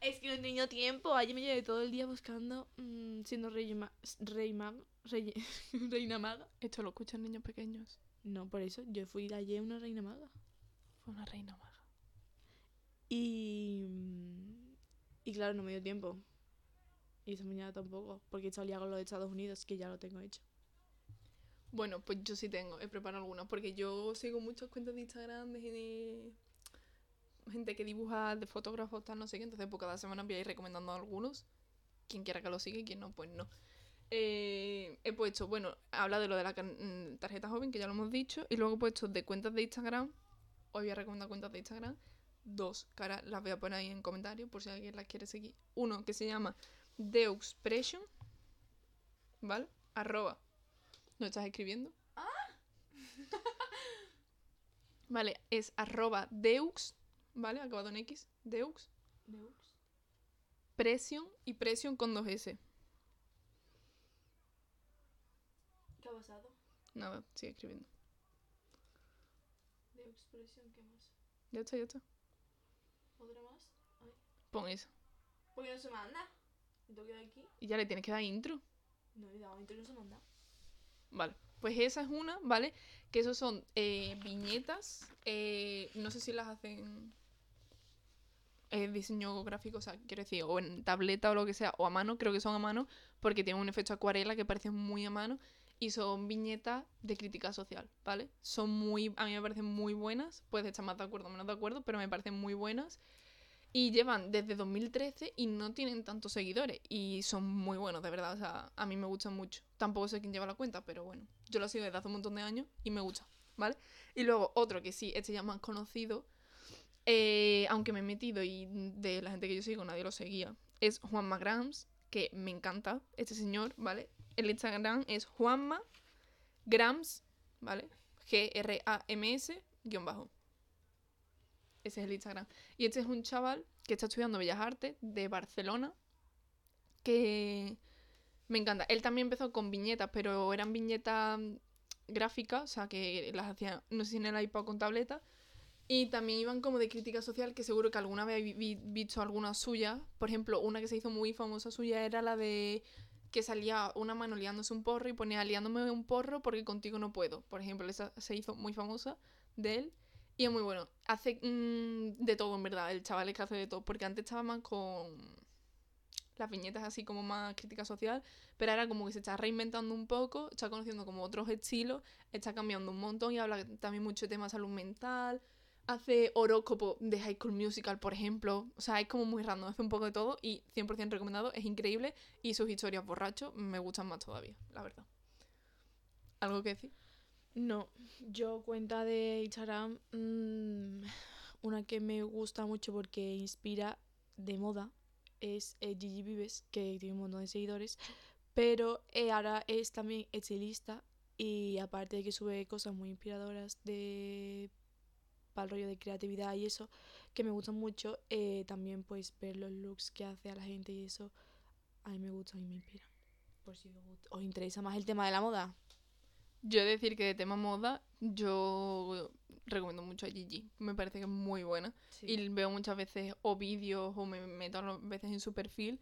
Es que no he tenido tiempo, ayer me llevé todo el día buscando, mm, siendo rey, ma rey mago, rey- reina maga. Esto lo escuchan niños pequeños. No, por eso, yo fui ayer una reina maga. Fue una reina maga. Y. Y claro, no me dio tiempo. Y esta mañana tampoco, porque salía con lo de Estados Unidos, que ya lo tengo hecho. Bueno, pues yo sí tengo, he preparado algunas, porque yo sigo muchas cuentas de Instagram de gente, gente que dibuja, de fotógrafos, tal, no sé qué, entonces pues cada semana voy a ir recomendando algunos. Quien quiera que lo siga y quien no, pues no. Eh, he puesto, bueno, habla de lo de la mm, tarjeta joven, que ya lo hemos dicho, y luego he puesto de cuentas de Instagram, hoy voy a recomendar cuentas de Instagram, dos, que ahora las voy a poner ahí en comentarios por si alguien las quiere seguir. Uno que se llama Deuxpression, ¿vale? Arroba. ¿Lo estás escribiendo? Vale, es arroba deux, ¿vale? Acabado en X, deux, Pression y Pression con dos S. ¿Qué ha pasado? Nada, sigue escribiendo. De expresión, ¿qué más? Ya está, ya está. ¿Otra más? Pon eso. ¿Por qué no se manda? ¿Me tengo que dar aquí? Y ya le tienes que dar intro. No, le he dado intro y no se manda. Vale, pues esa es una, ¿vale? Que esos son eh, viñetas. eh, no sé si las hacen eh, diseño gráfico, o sea, quiero decir, o en tableta o lo que sea, o a mano, creo que son a mano, porque tienen un efecto acuarela que parece muy a mano. Y son viñetas de crítica social, ¿vale? Son muy, a mí me parecen muy buenas. Puedes estar más de acuerdo o menos de acuerdo, pero me parecen muy buenas. Y llevan desde 2013 y no tienen tantos seguidores. Y son muy buenos, de verdad. O sea, a mí me gustan mucho. Tampoco sé quién lleva la cuenta, pero bueno. Yo lo sigo desde hace un montón de años y me gusta, ¿vale? Y luego otro que sí, este ya más conocido. eh, aunque me he metido y de la gente que yo sigo nadie lo seguía. Es Juanma Grams, que me encanta este señor, ¿vale? El Instagram es Juanma Grams, ¿vale? G-R-A-M-S, guion bajo. Ese es el Instagram. Y este es un chaval que está estudiando Bellas Artes de Barcelona. Que me encanta. Él también empezó con viñetas, pero eran viñetas gráficas, o sea, que las hacía, no sé si en el iPad o con tableta. Y también iban como de crítica social, que seguro que alguna vez habéis vi- visto alguna suya. Por ejemplo, una que se hizo muy famosa suya era la de que salía una mano liándose un porro y ponía liándome un porro porque contigo no puedo. Por ejemplo, esa se hizo muy famosa de él. Y es muy bueno. Hace mm, de todo, en verdad. El chaval es que hace de todo. Porque antes estaba más con las viñetas así como más crítica social. Pero ahora como que se está reinventando un poco. Está conociendo como otros estilos. Está cambiando un montón y habla también mucho de temas de salud mental. Hace horóscopo de High School Musical, por ejemplo. O sea, es como muy random. Hace un poco de todo y 100% recomendado. Es increíble. Y sus historias borracho me gustan más todavía, la verdad. ¿Algo que decir? No, yo cuenta de Instagram, mm, una que me gusta mucho porque inspira de moda es eh, Gigi Vives, que tiene un montón de seguidores, pero eh, ahora es también estilista y aparte de que sube cosas muy inspiradoras de para el rollo de creatividad y eso, que me gustan mucho, eh, también pues ver los looks que hace a la gente y eso, a mí me gusta y me inspira. Por si os interesa más el tema de la moda. Yo he de decir que de tema moda, yo recomiendo mucho a Gigi. Me parece que es muy buena. Y veo muchas veces o vídeos o me meto a veces en su perfil.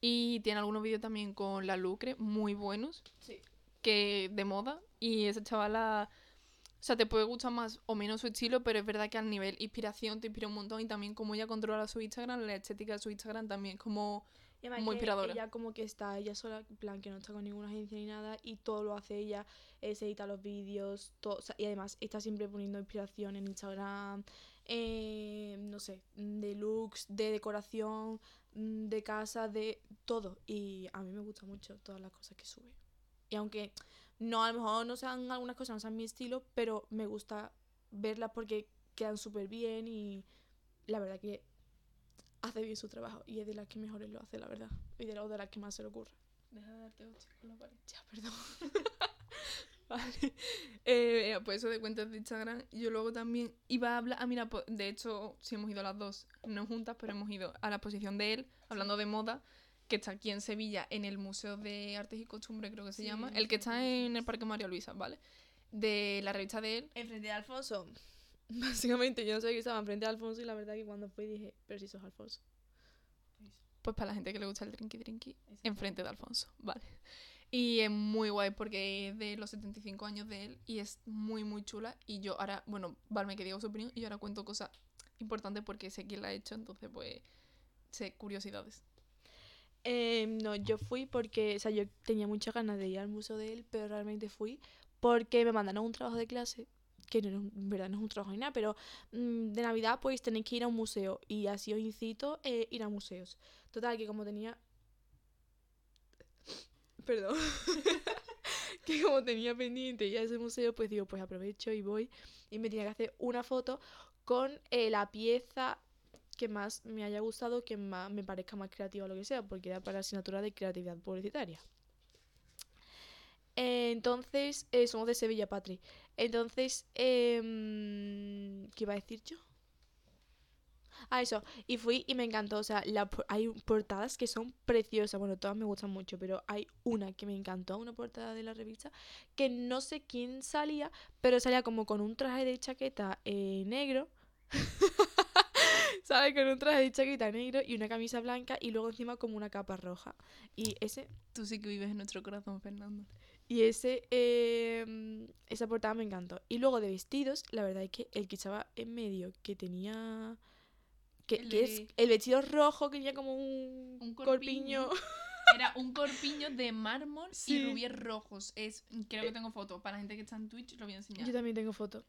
Y tiene algunos vídeos también con la Lucre muy buenos. Sí. Que de moda. Y esa chavala. O sea, te puede gustar más o menos su estilo, pero es verdad que al nivel inspiración te inspira un montón. Y también como ella controla su Instagram, la estética de su Instagram también es como. Muy inspiradora. Ella como que está ella sola, en plan que no está con ninguna agencia ni nada y todo lo hace ella, eh, se edita los vídeos, todo, o sea, y además está siempre poniendo inspiración en Instagram, eh, no sé, de looks, de decoración, mm, de casa, de todo. Y a mí me gusta mucho todas las cosas que sube. Y aunque no, a lo mejor no sean algunas cosas, no sean mi estilo, pero me gusta verlas porque quedan súper bien y la verdad que hace bien su trabajo y es de las que mejores lo hace, la verdad. Y de, la- de las que más se le ocurre. Deja de darte hostia con la pared. Ya, perdón. Vale. Eh, pues eso de cuentas de Instagram. Yo luego también iba a hablar. Ah, mira, de hecho, sí hemos ido las dos, no juntas, pero hemos ido a la exposición de él, hablando de moda, que está aquí en Sevilla, en el Museo de Artes y Costumbres, creo que se Sí, llama. el que está en el Parque María Luisa, ¿vale? De la revista de él. Enfrente de Alfonso. Básicamente yo no sabía que estaba enfrente de Alfonso y la verdad que cuando fui dije, pero si sos Alfonso. Pues para la gente que le gusta el drinky drinky, enfrente de Alfonso, vale. Y es muy guay porque es de los 75 años de él y es muy, muy chula. Y yo ahora, bueno, Valme que diga su opinión y yo ahora cuento cosas importantes porque sé quién la ha hecho, entonces pues sé curiosidades. Eh, no, yo fui porque, o sea, yo tenía muchas ganas de ir al museo de él, pero realmente fui porque me mandaron un trabajo de clase, que no, en verdad no es un trabajo ni nada, pero mm, de Navidad pues tenéis que ir a un museo y así os incito eh, ir a museos. Total, que como tenía... Perdón. que como tenía pendiente ir a ese museo, pues digo, pues aprovecho y voy y me tenía que hacer una foto con eh, la pieza que más me haya gustado, que más me parezca más creativa o lo que sea, porque era para asignatura de creatividad publicitaria. Eh, entonces, eh, somos de Sevilla, Patri. Entonces, em, ¿qué iba a decir yo? Ah, eso. Y fui y me encantó. O sea, la hay portadas que son preciosas. Bueno, todas me gustan mucho, pero hay una que me encantó, una portada de la revista, que no sé quién salía, pero salía como con un traje de chaqueta eh, negro. ¿Sabes? Con un traje de chaqueta negro y una camisa blanca y luego encima como una capa roja. Y ese Tú sí que vives en nuestro corazón, Fernando. y ese, eh, esa portada me encantó. Y luego de vestidos, la verdad es que el que estaba en medio, que tenía... Que, El que es el vestido rojo, que tenía como un, Un corpiño. corpiño. Era un corpiño de mármol Sí. y rubíes rojos. Es, creo que tengo foto. Para la gente que está en Twitch lo voy a enseñar. Yo también tengo foto.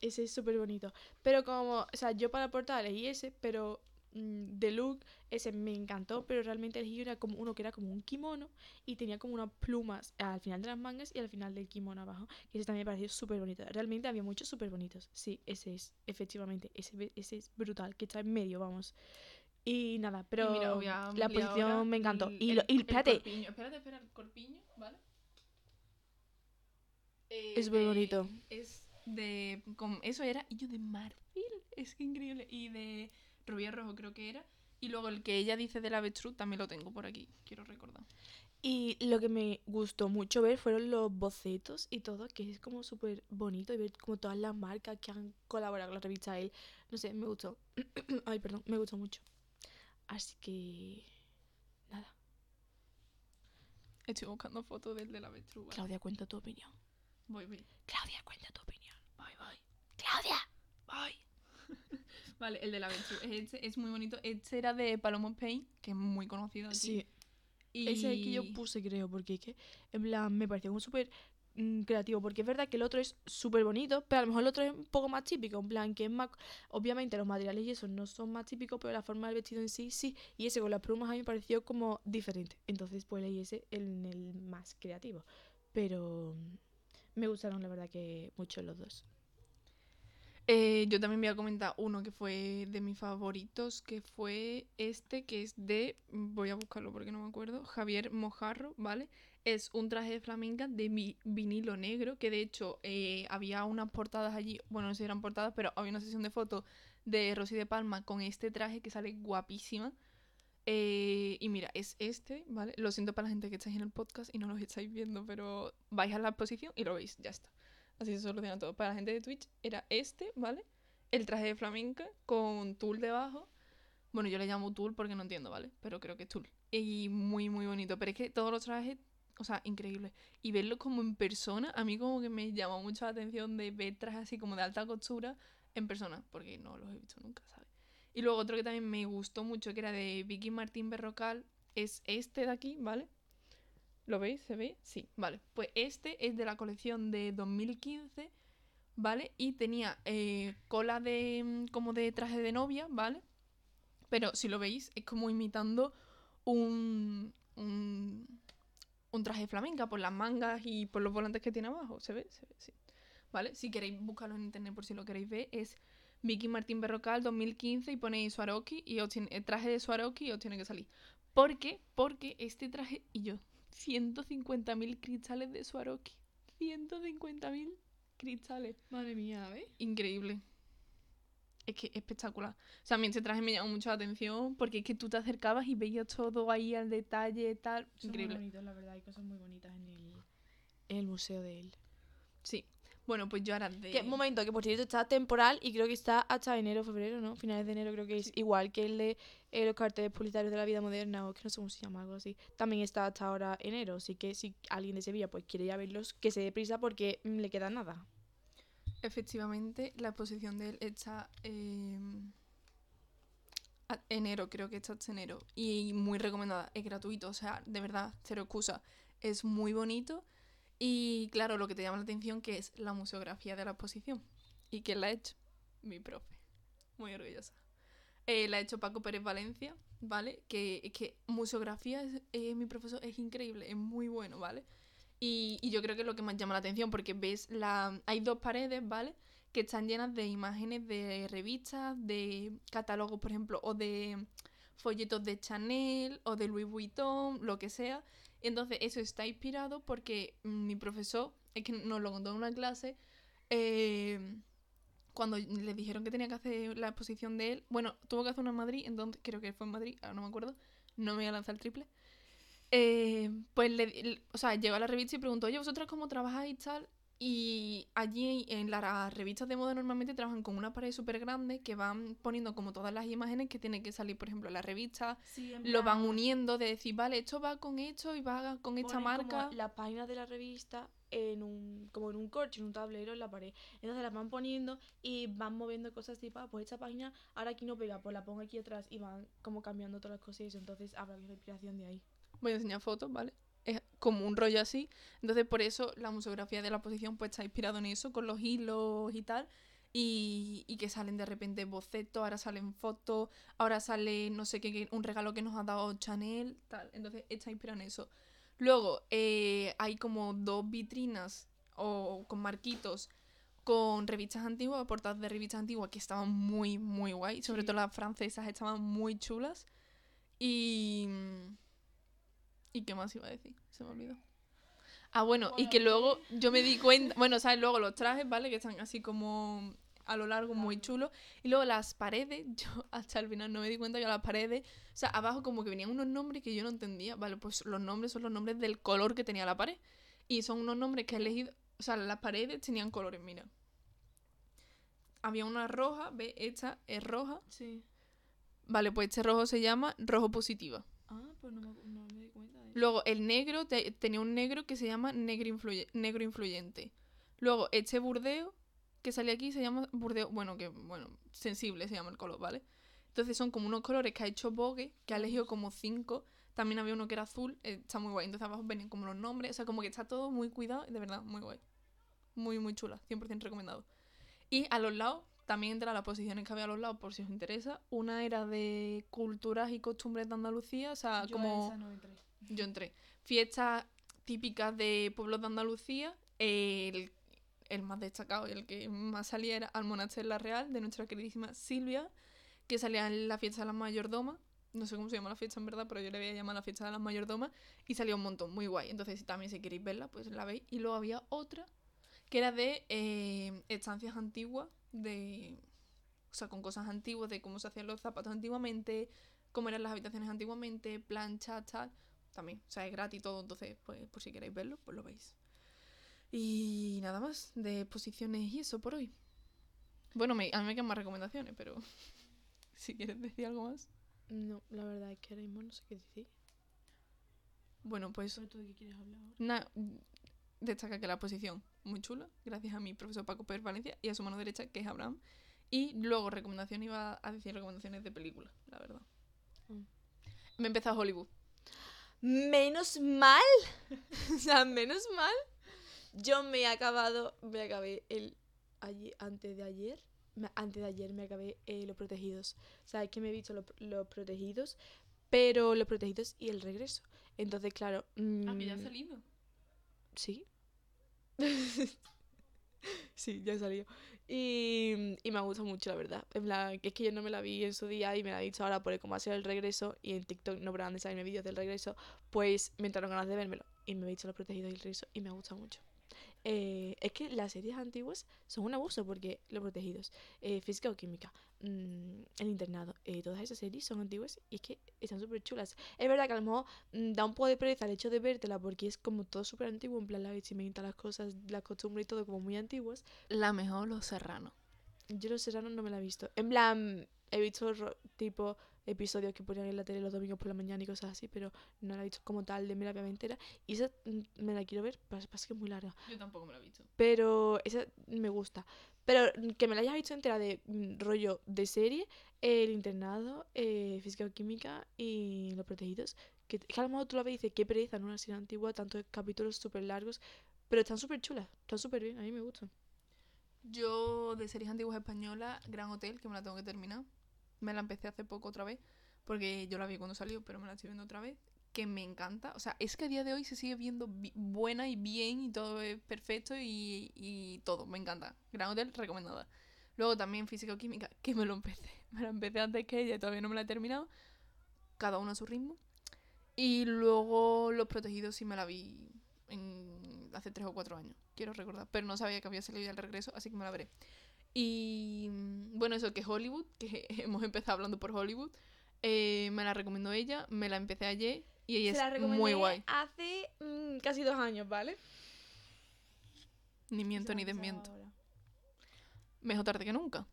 Ese es súper bonito. Pero como, o sea, yo para portada elegí ese, pero mm, de look, ese me encantó, pero realmente elegí era como uno que era como un kimono y tenía como unas plumas al final de las mangas y al final del kimono abajo. Y ese también me pareció súper bonito. Realmente había muchos súper bonitos. Sí, ese es, efectivamente, ese, es brutal, que está en medio, vamos. Y nada, Y pero mira, la posición me encantó. el- y, lo- y el espérate, corpiño. Espérate, espera, el corpiño, ¿vale? Eh, Es súper de- bonito. Es de. Con, eso era y yo de marfil. Es que increíble. Y de rubí rojo, creo que era. Y luego el que ella dice del avestruz también lo tengo por aquí, quiero recordar. Y lo que me gustó mucho ver fueron los bocetos y todo, que es como súper bonito y ver como todas las marcas que han colaborado con la revista él. No sé, me gustó. Ay, perdón, me gustó mucho. Así que... Nada. Estoy buscando fotos del de la avestruz. ¿vale? Claudia, cuenta tu opinión. Voy, voy. Claudia, cuenta tu opinión. Voy, voy. Claudia. Voy. vale, el de la avestruz. Este es muy bonito. Este era de Palomo Paint, que es muy conocido aquí. Sí, Y... ese es el que yo puse, creo, porque es que, en plan, me pareció como súper mm, creativo, porque es verdad que el otro es súper bonito, pero a lo mejor el otro es un poco más típico, en plan, que es más, obviamente los materiales y eso no son más típicos, pero la forma del vestido en sí, sí, y ese con las plumas a mí me pareció como diferente, entonces pues leí ese en el más creativo, pero me gustaron la verdad que mucho los dos. Eh, yo también voy a comentar uno que fue de mis favoritos, que fue este, que es de, voy a buscarlo porque no me acuerdo, Javier Mojarro, ¿vale? Es un traje de flamenca de vi- vinilo negro, que de hecho eh, había unas portadas allí, bueno, no sé si eran portadas, pero había una sesión de fotos de Rosy de Palma con este traje que sale guapísima. Eh, y mira, es este, ¿vale? Lo siento para la gente que estáis en el podcast y no lo estáis viendo, pero vais a la exposición y lo veis, ya está. Así se soluciona todo. Para la gente de Twitch era este, ¿vale? El traje de flamenca con tul debajo. Bueno, yo le llamo tul porque no entiendo, ¿vale? Pero creo que es tul. Y muy, muy bonito. Pero es que todos los trajes, o sea, increíble. Y verlo como en persona, a mí como que me llama mucho la atención de ver trajes así como de alta costura en persona, porque no los he visto nunca, ¿sabes? Y luego otro que también me gustó mucho, que era de Vicky Martín Berrocal, es este de aquí, ¿vale? ¿Lo veis? ¿Se ve? Sí, vale. Pues este es de la colección de 2015, ¿vale? Y tenía eh, cola de mm, como de traje de novia, ¿vale? Pero si lo veis, es como imitando un, un, un traje flamenca por las mangas y por los volantes que tiene abajo. ¿Se ve? Se ve, sí. ¿Vale? Si queréis buscarlo en internet por si lo queréis ver, es Vicky Martín Berrocal 2015 y ponéis Swarovski y os tiene, el traje de Swarovski y os tiene que salir. ¿Por qué? Porque este traje y yo 150.000 cristales de Swarovski. 150.000 cristales. Madre mía, ¿ves? Increíble. Es que espectacular. O sea, a mí este traje me llamó mucho la atención porque es que tú te acercabas y veías todo ahí al detalle, tal. Son Increíble. muy bonitos, la verdad, hay cosas muy bonitas en el, en el museo de él. Sí. Bueno, pues yo ahora de... Que, un momento, que por cierto está temporal y creo que está hasta enero, febrero, ¿no? Finales de enero creo que es Sí. igual que el de eh, los carteles publicitarios de la vida moderna o que no sé cómo se llama, algo así. También está hasta ahora enero, así que si alguien de Sevilla pues quiere ir a verlos, que se dé prisa porque mm, le queda nada. Efectivamente, la exposición de él está eh, enero, creo que está hasta enero. Y muy recomendada, es gratuito, o sea, de verdad, cero excusa. Es muy bonito. Y claro, lo que te llama la atención que es la museografía de la exposición. ¿Y quién la ha hecho? Mi profe. Muy orgullosa. Eh, la ha hecho Paco Pérez Valencia, ¿vale? Que es que museografía, es, eh, mi profesor es increíble, es muy bueno, ¿vale? Y, y yo creo que es lo que más llama la atención, porque ves la. Hay dos paredes, ¿vale? Que están llenas de imágenes de revistas, de catálogos, por ejemplo, o de folletos de Chanel o de Louis Vuitton, lo que sea. Entonces, eso está inspirado porque mi profesor, es que nos lo contó en una clase, eh, cuando le dijeron que tenía que hacer la exposición de él, bueno, tuvo que hacer una en Madrid, entonces creo que fue en Madrid, ahora no me acuerdo, no me voy a lanzar el triple. Eh, pues le, le- o sea, llegó a la revista y preguntó, oye, ¿vosotras cómo trabajáis y tal? Y allí en las revistas de moda normalmente trabajan con una pared súper grande que van poniendo como todas las imágenes que tienen que salir, por ejemplo, en la revista, lo van uniendo de decir, vale, esto va con esto y va con esta marca. la página de la revista en un como en un corcho, en un tablero en la pared. Entonces las van poniendo y van moviendo cosas tipo, ah, pues esta página ahora aquí no pega, pues la pongo aquí atrás y van como cambiando todas las cosas y eso. Entonces habrá que inspiración de ahí. Voy a enseñar fotos, ¿vale? Es como un rollo así. Entonces, por eso la museografía de la posición pues está inspirado en eso, con los hilos y tal. Y, y que salen de repente bocetos, ahora salen fotos, ahora sale no sé qué, qué, un regalo que nos ha dado Chanel, tal. Entonces, está inspirado en eso. Luego, eh, hay como dos vitrinas o con marquitos con revistas antiguas, portadas de revistas antiguas que estaban muy, muy guay. Sobre Sí. todo las francesas estaban muy chulas. Y... ¿Y qué más iba a decir? Se me olvidó. Ah, bueno, y que luego yo me di cuenta, bueno, ¿sabes? Luego los trajes, ¿vale? Que están así como a lo largo, muy Claro. chulo. Y luego las paredes, yo hasta el final no me di cuenta que las paredes, o sea, abajo como que venían unos nombres que yo no entendía. Vale, pues los nombres son los nombres del color que tenía la pared. Y son unos nombres que he elegido, o sea, las paredes tenían colores, mira. Había una roja, ve, esta es roja. Sí. Vale, pues este rojo se llama rojo positiva. Ah, pues no no Luego el negro, te- tenía un negro que se llama negro, influye- negro influyente. Luego este burdeo que sale aquí se llama burdeo, bueno, que bueno, sensible se llama el color, ¿vale? Entonces son como unos colores que ha hecho Vogue, que ha elegido como cinco. También había uno que era azul, eh, está muy guay. Entonces abajo venían como los nombres, o sea, como que está todo muy cuidado, de verdad, muy guay. Muy, muy chula, 100% recomendado. Y a los lados, también entre las posiciones que había a los lados, por si os interesa, una era de culturas y costumbres de Andalucía, o sea, Yo a como esa no entré. Yo entré. Fiestas típicas de pueblos de Andalucía. El, el más destacado y el que más salía era Almonaster La Real, de nuestra queridísima Silvia, que salía en la fiesta de las mayordomas. No sé cómo se llama la fiesta en verdad, pero yo le voy a llamar la fiesta de las mayordomas. Y salía un montón, muy guay. Entonces, si también si queréis verla, pues la veis. Y luego había otra que era de eh, estancias antiguas, de. O sea, con cosas antiguas, de cómo se hacían los zapatos antiguamente, cómo eran las habitaciones antiguamente, planchas, tal también. O sea, es gratis todo, entonces, pues, por si queréis verlo, pues lo veis. Y nada más de exposiciones y eso por hoy. Bueno, me- a mí me quedan más recomendaciones, pero si quieres decir algo más. No, la verdad es que ahora mismo no sé qué decir. Bueno, pues ¿Sobre tú de qué quieres hablar ahora? destaca que la exposición muy chula, gracias a mi profesor Paco Pérez Valencia y a su mano derecha, que es Abraham. Y luego recomendación iba a decir recomendaciones de películas, la verdad. Mm. Me he empezado Hollywood. Menos mal. o sea, menos mal. Yo me he acabado, me acabé el ayer, antes de ayer. Antes de ayer me acabé eh, Los Protegidos. O sea, es que me he visto Los Protegidos, pero Los Protegidos y El Regreso. Entonces, claro. Ah, que ya ha mm, salido. Sí. sí, ya salió. Y, y me ha gustado mucho, la verdad. En plan, que es que yo no me la vi en su día y me la he visto ahora por cómo ha sido el regreso y en TikTok no paran de salirme vídeos del regreso, pues me entraron ganas de vérmelo. Y me he visto Los Protegidos y el regreso y me ha gustado mucho. Eh, es que las series antiguas son un abuso porque Los Protegidos, eh, Física o Química, mm, El Internado, eh, todas esas series son antiguas y es que están súper chulas. Es verdad que a lo mejor mm, da un poco de pereza el hecho de vértela porque es como todo súper antiguo, en plan la vestimenta, las cosas, las costumbres y todo como muy antiguas. La mejor, Los Serranos. Yo Los Serranos no me la he visto. En plan, he visto tipo episodios que ponían en la tele los domingos por la mañana y cosas así, pero no la he visto como tal de me la voy a ver entera. Y esa mm, me la quiero ver, pasa pasa que es muy larga. Yo tampoco me la he visto. Pero esa me gusta. Pero que me la hayas visto entera de mm, rollo de serie, El Internado, eh, Física o Química y Los Protegidos. Que, que a lo mejor tú la ves y dices, qué pereza, ¿no? Una serie antigua, tantos capítulos súper largos. Pero están súper chulas, están súper bien, a mí me gustan. Yo, de series antiguas españolas, Gran Hotel, que me la tengo que terminar. Me la empecé hace poco otra vez, porque yo la vi cuando salió, pero me la estoy viendo otra vez. Que me encanta. O sea, es que a día de hoy se sigue viendo buena y bien y todo es perfecto y, y todo. Me encanta. Gran Hotel, recomendada. Luego también Física o Química, que me lo empecé. Me la empecé antes que ella todavía no me la he terminado. Cada uno a su ritmo. Y luego Los Protegidos sí me la vi hace tres o cuatro años, quiero recordar. Pero no sabía que había salido ya el regreso, así que me la veré. Y mm, bueno, eso que Hollywood, que hemos empezado hablando por Hollywood, eh, me la recomendó ella, me la empecé ayer y ella Se la es recomendé muy guay. hace mm, casi dos años, ¿vale? Ni miento ni desmiento. ahora. Mejor tarde que nunca.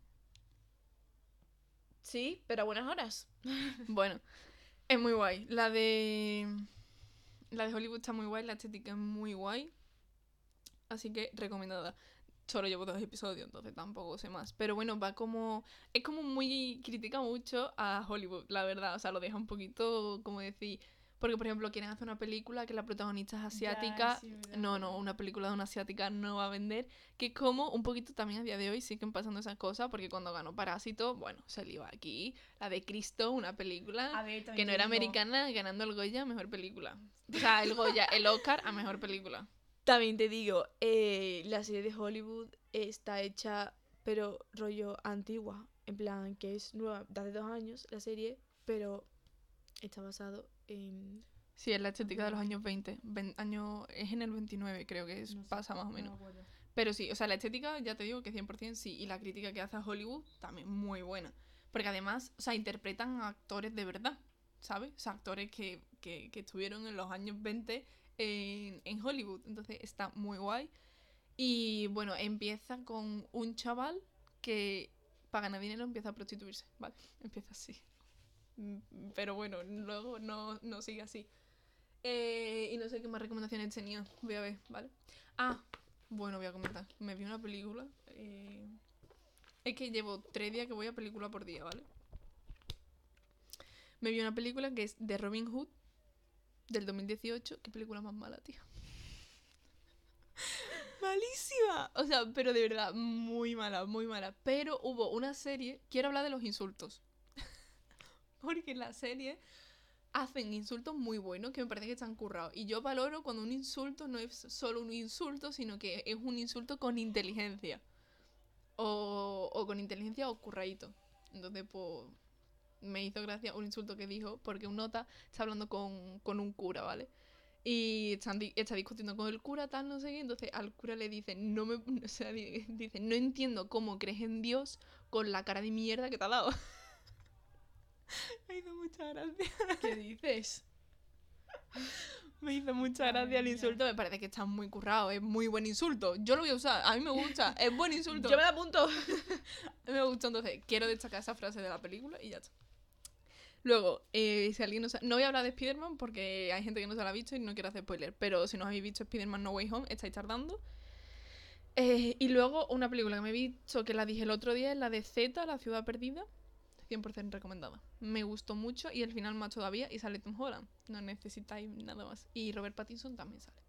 Sí, pero a buenas horas. Bueno, es muy guay. La de. La de Hollywood está muy guay, la estética es muy guay. Así que recomendada. Solo llevo dos episodios, entonces tampoco sé más. Pero bueno, va como. Es como muy. Critica mucho a Hollywood, la verdad. O sea, lo deja un poquito, como decir. Porque, por ejemplo, quieren hacer una película que la protagonista es asiática. sí, verdad, no, no, una película de una asiática no va a vender. Que como un poquito también a día de hoy siguen pasando esas cosas. Porque cuando ganó Parásito, bueno, salió aquí la de Cristo, una película A ver, que no era digo- americana ganando el Goya mejor película. O sea, el Goya, el Oscar a mejor película. También te digo, eh, la serie de Hollywood está hecha, pero rollo antigua. En plan, que es nueva, de hace dos años la serie, pero está basado en. Sí, es la estética de los años 20. Ven- año, es en el 29, creo que es, no sé, pasa más o no me menos. Pero sí, o sea, la estética ya te digo que 100% sí. Y la crítica que hace a Hollywood también muy buena. Porque además, o sea, interpretan a actores de verdad, ¿sabes? O sea, actores que, que, que estuvieron en los años 20 en, Hollywood. Entonces está muy guay. Y bueno, empieza con un chaval que para ganar dinero empieza a prostituirse. Vale, empieza así. Mm, Pero bueno, luego no, no sigue así. Eh, y no sé qué más recomendaciones tenía. Voy a ver, ¿vale? Ah, bueno, voy a comentar. Me vi una película. eh, Es que llevo tres días que voy a película por día, ¿vale? Me vi una película que es de Robin Hood del 2018. Qué película más mala, tío. Malísima. O sea, pero de verdad, muy mala, muy mala. Pero hubo una serie. Quiero hablar de los insultos. Porque en la serie hacen insultos muy buenos que me parece que están currados. Y yo valoro cuando un insulto no es solo un insulto, sino que es un insulto con inteligencia. O, o con inteligencia o curradito. Entonces, pues, me hizo gracia un insulto que dijo, porque un nota está hablando con, con un cura, ¿vale? Y están di- está discutiendo con el cura, tal, no sé qué. Entonces al cura le dice, no me, o sea, di- dice, no entiendo cómo crees en Dios con la cara de mierda que te ha dado. me hizo mucha gracia. ¿Qué dices? Me hizo mucha gracia el mía. insulto. Me parece que está muy currado. Es muy buen insulto. Yo lo voy a usar. A mí me gusta. Es buen insulto. Yo me la apunto. Me gustó, entonces quiero destacar esa frase de la película y ya está. Luego, eh, si alguien no sabe... No voy a hablar de Spider-Man porque hay gente que no se la ha visto y no quiero hacer spoiler. Pero si no habéis visto Spider-Man No Way Home, estáis tardando. Eh, y luego, una película que me he visto, que la dije el otro día, es la de Z, La Ciudad Perdida. 100% recomendada. Me gustó mucho y el final más todavía. Y sale Tom Holland. No necesitáis nada más. Y Robert Pattinson también sale.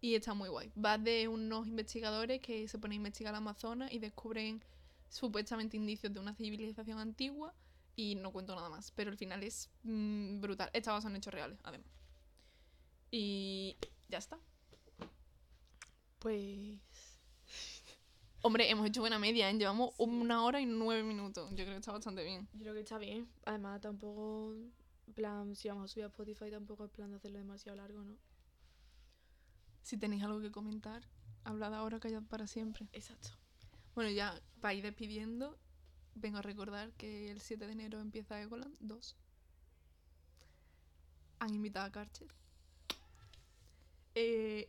Y está muy guay. Va de unos investigadores que se ponen a investigar el Amazonas y descubren supuestamente indicios de una civilización antigua y no cuento nada más. Pero el final es mm, brutal. Está basado en hechos reales, además. Y ya está. Pues. Hombre, hemos hecho buena media, ¿eh? Llevamos una hora y nueve minutos. Yo creo que está bastante bien. Yo creo que está bien. Además, tampoco. Plan, si vamos a subir a Spotify, tampoco es plan de hacerlo demasiado largo, ¿no? Si tenéis algo que comentar, hablad ahora, callad para siempre. Exacto. Bueno, ya para ir despidiendo, vengo a recordar que el 7 de enero empieza Egoland 2. Han invitado a Karcher. Eh,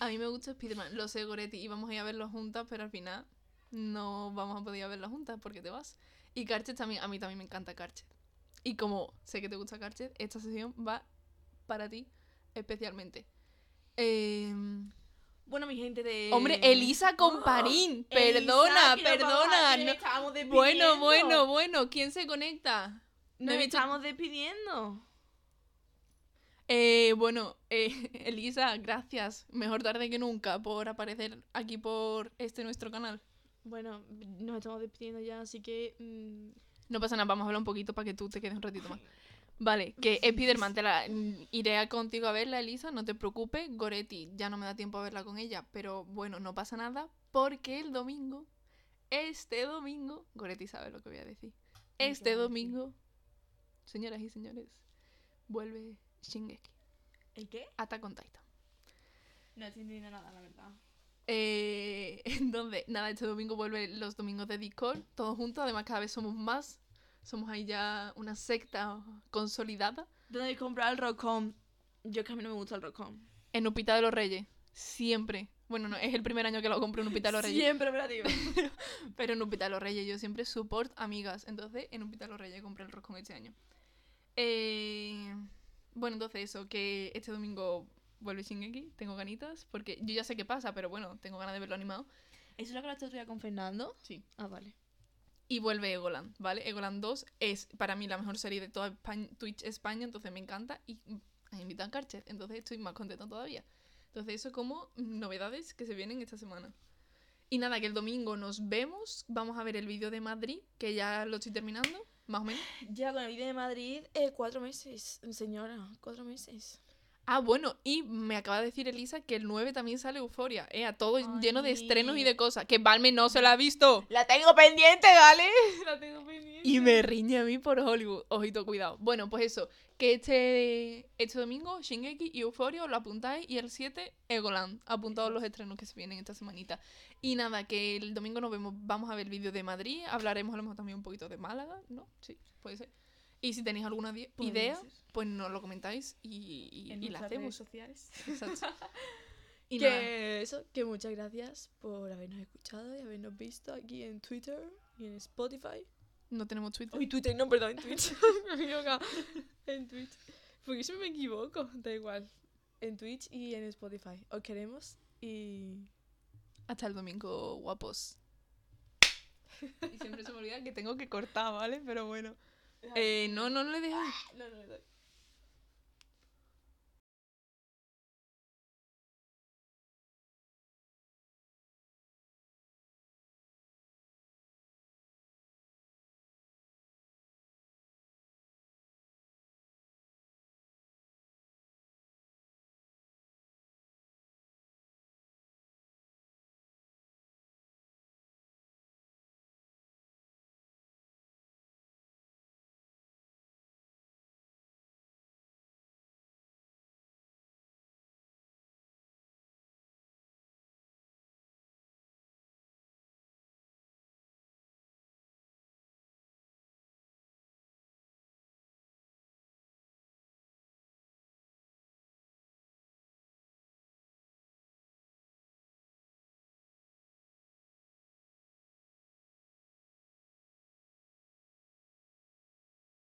a mí me gusta Spiderman, lo sé, Goretti, y vamos a ir a verlo juntas, pero al final no vamos a poder verlo juntas porque te vas. Y Karcher también, a mí también me encanta Karcher. Y como sé que te gusta Karcher, esta sesión va para ti especialmente. Em, Bueno, mi gente de. Hombre, Elisa Comparín. Perdona, perdona. no- Bueno, bueno, bueno. ¿Quién se conecta? No Nos visto- estamos despidiendo. Eh, bueno, eh, Elisa, gracias. Mejor tarde que nunca por aparecer aquí por este nuestro canal. Bueno, nos estamos despidiendo ya, así que. mm, No pasa nada, vamos a hablar un poquito para que tú te quedes un ratito más. Vale, que Spiderman te la mm, iré contigo a verla, Elisa, no te preocupes. Goretti, ya no me da tiempo a verla con ella, pero bueno, no pasa nada porque el domingo, este domingo, Goretti sabe lo que voy a decir. ¿Qué Este domingo, señoras y señores, vuelve Shingeki, ¿El qué? Attack on Titan. No estoy entendiendo nada, la verdad. Eh, entonces, nada, este domingo vuelve los domingos de Discord, todos juntos, además cada vez somos más. Somos ahí ya una secta consolidada. ¿Dónde habéis comprado el Rockcom? Yo es que a mí no me gusta el Rockcom. En Upita de los Reyes. Siempre. Bueno, no, es el primer año que lo compro en Upita de los Reyes. Siempre operativo. Pero en Upita de los Reyes yo siempre support amigas. Entonces, en Upita de los Reyes compré el roscón este año. Eh, bueno, entonces eso, que este domingo vuelve Shingeki. Tengo ganitas, porque yo ya sé qué pasa, pero bueno, tengo ganas de verlo animado. ¿Eso es lo que otro día con Fernando? Sí. Ah, vale. Y vuelve Egoland, ¿vale? Egoland 2 es para mí la mejor serie de toda Twitch España, entonces me encanta. Y han invitado a Carcher, entonces estoy más contenta todavía. Entonces eso como novedades que se vienen esta semana. Y nada, que el domingo nos vemos. Vamos a ver el vídeo de Madrid, que ya lo estoy terminando, más o menos. Ya con el vídeo de Madrid, eh, cuatro meses, señora, cuatro meses. Ah, bueno, y me acaba de decir Elisa que el 9 también sale Euforia. Eh, a todo lleno de estrenos y de cosas. Que Balme no se la ha visto. La tengo pendiente, ¿vale? La tengo pendiente. Y me riñe a mí por Hollywood. Ojito, cuidado. Bueno, pues eso. Que este, este domingo, Shingeki y Euphoria, os lo apuntáis. Y el 7, Egoland. Apuntados los estrenos que se vienen esta semanita. Y nada, que el domingo nos vemos. Vamos a ver el vídeo de Madrid. Hablaremos a lo mejor también un poquito de Málaga, ¿no? Sí, puede ser. Y si tenéis alguna idea, pues nos lo comentáis y, y- En y la nuestras redes hacemos. sociales. Exacto. Y nada, que eso, que muchas gracias por habernos escuchado y habernos visto aquí en Twitter y en Spotify. no tenemos Twitter. Uy, Twitter, no, perdón, en Twitch. me he equivocado. En Twitch. Porque siempre me equivoco, da igual. En Twitch y en Spotify. Os queremos y. Hasta el domingo, guapos. Y siempre se me olvida que tengo que cortar, ¿vale? Pero bueno. Eh, no, no, no le dejáis. No, no le doy.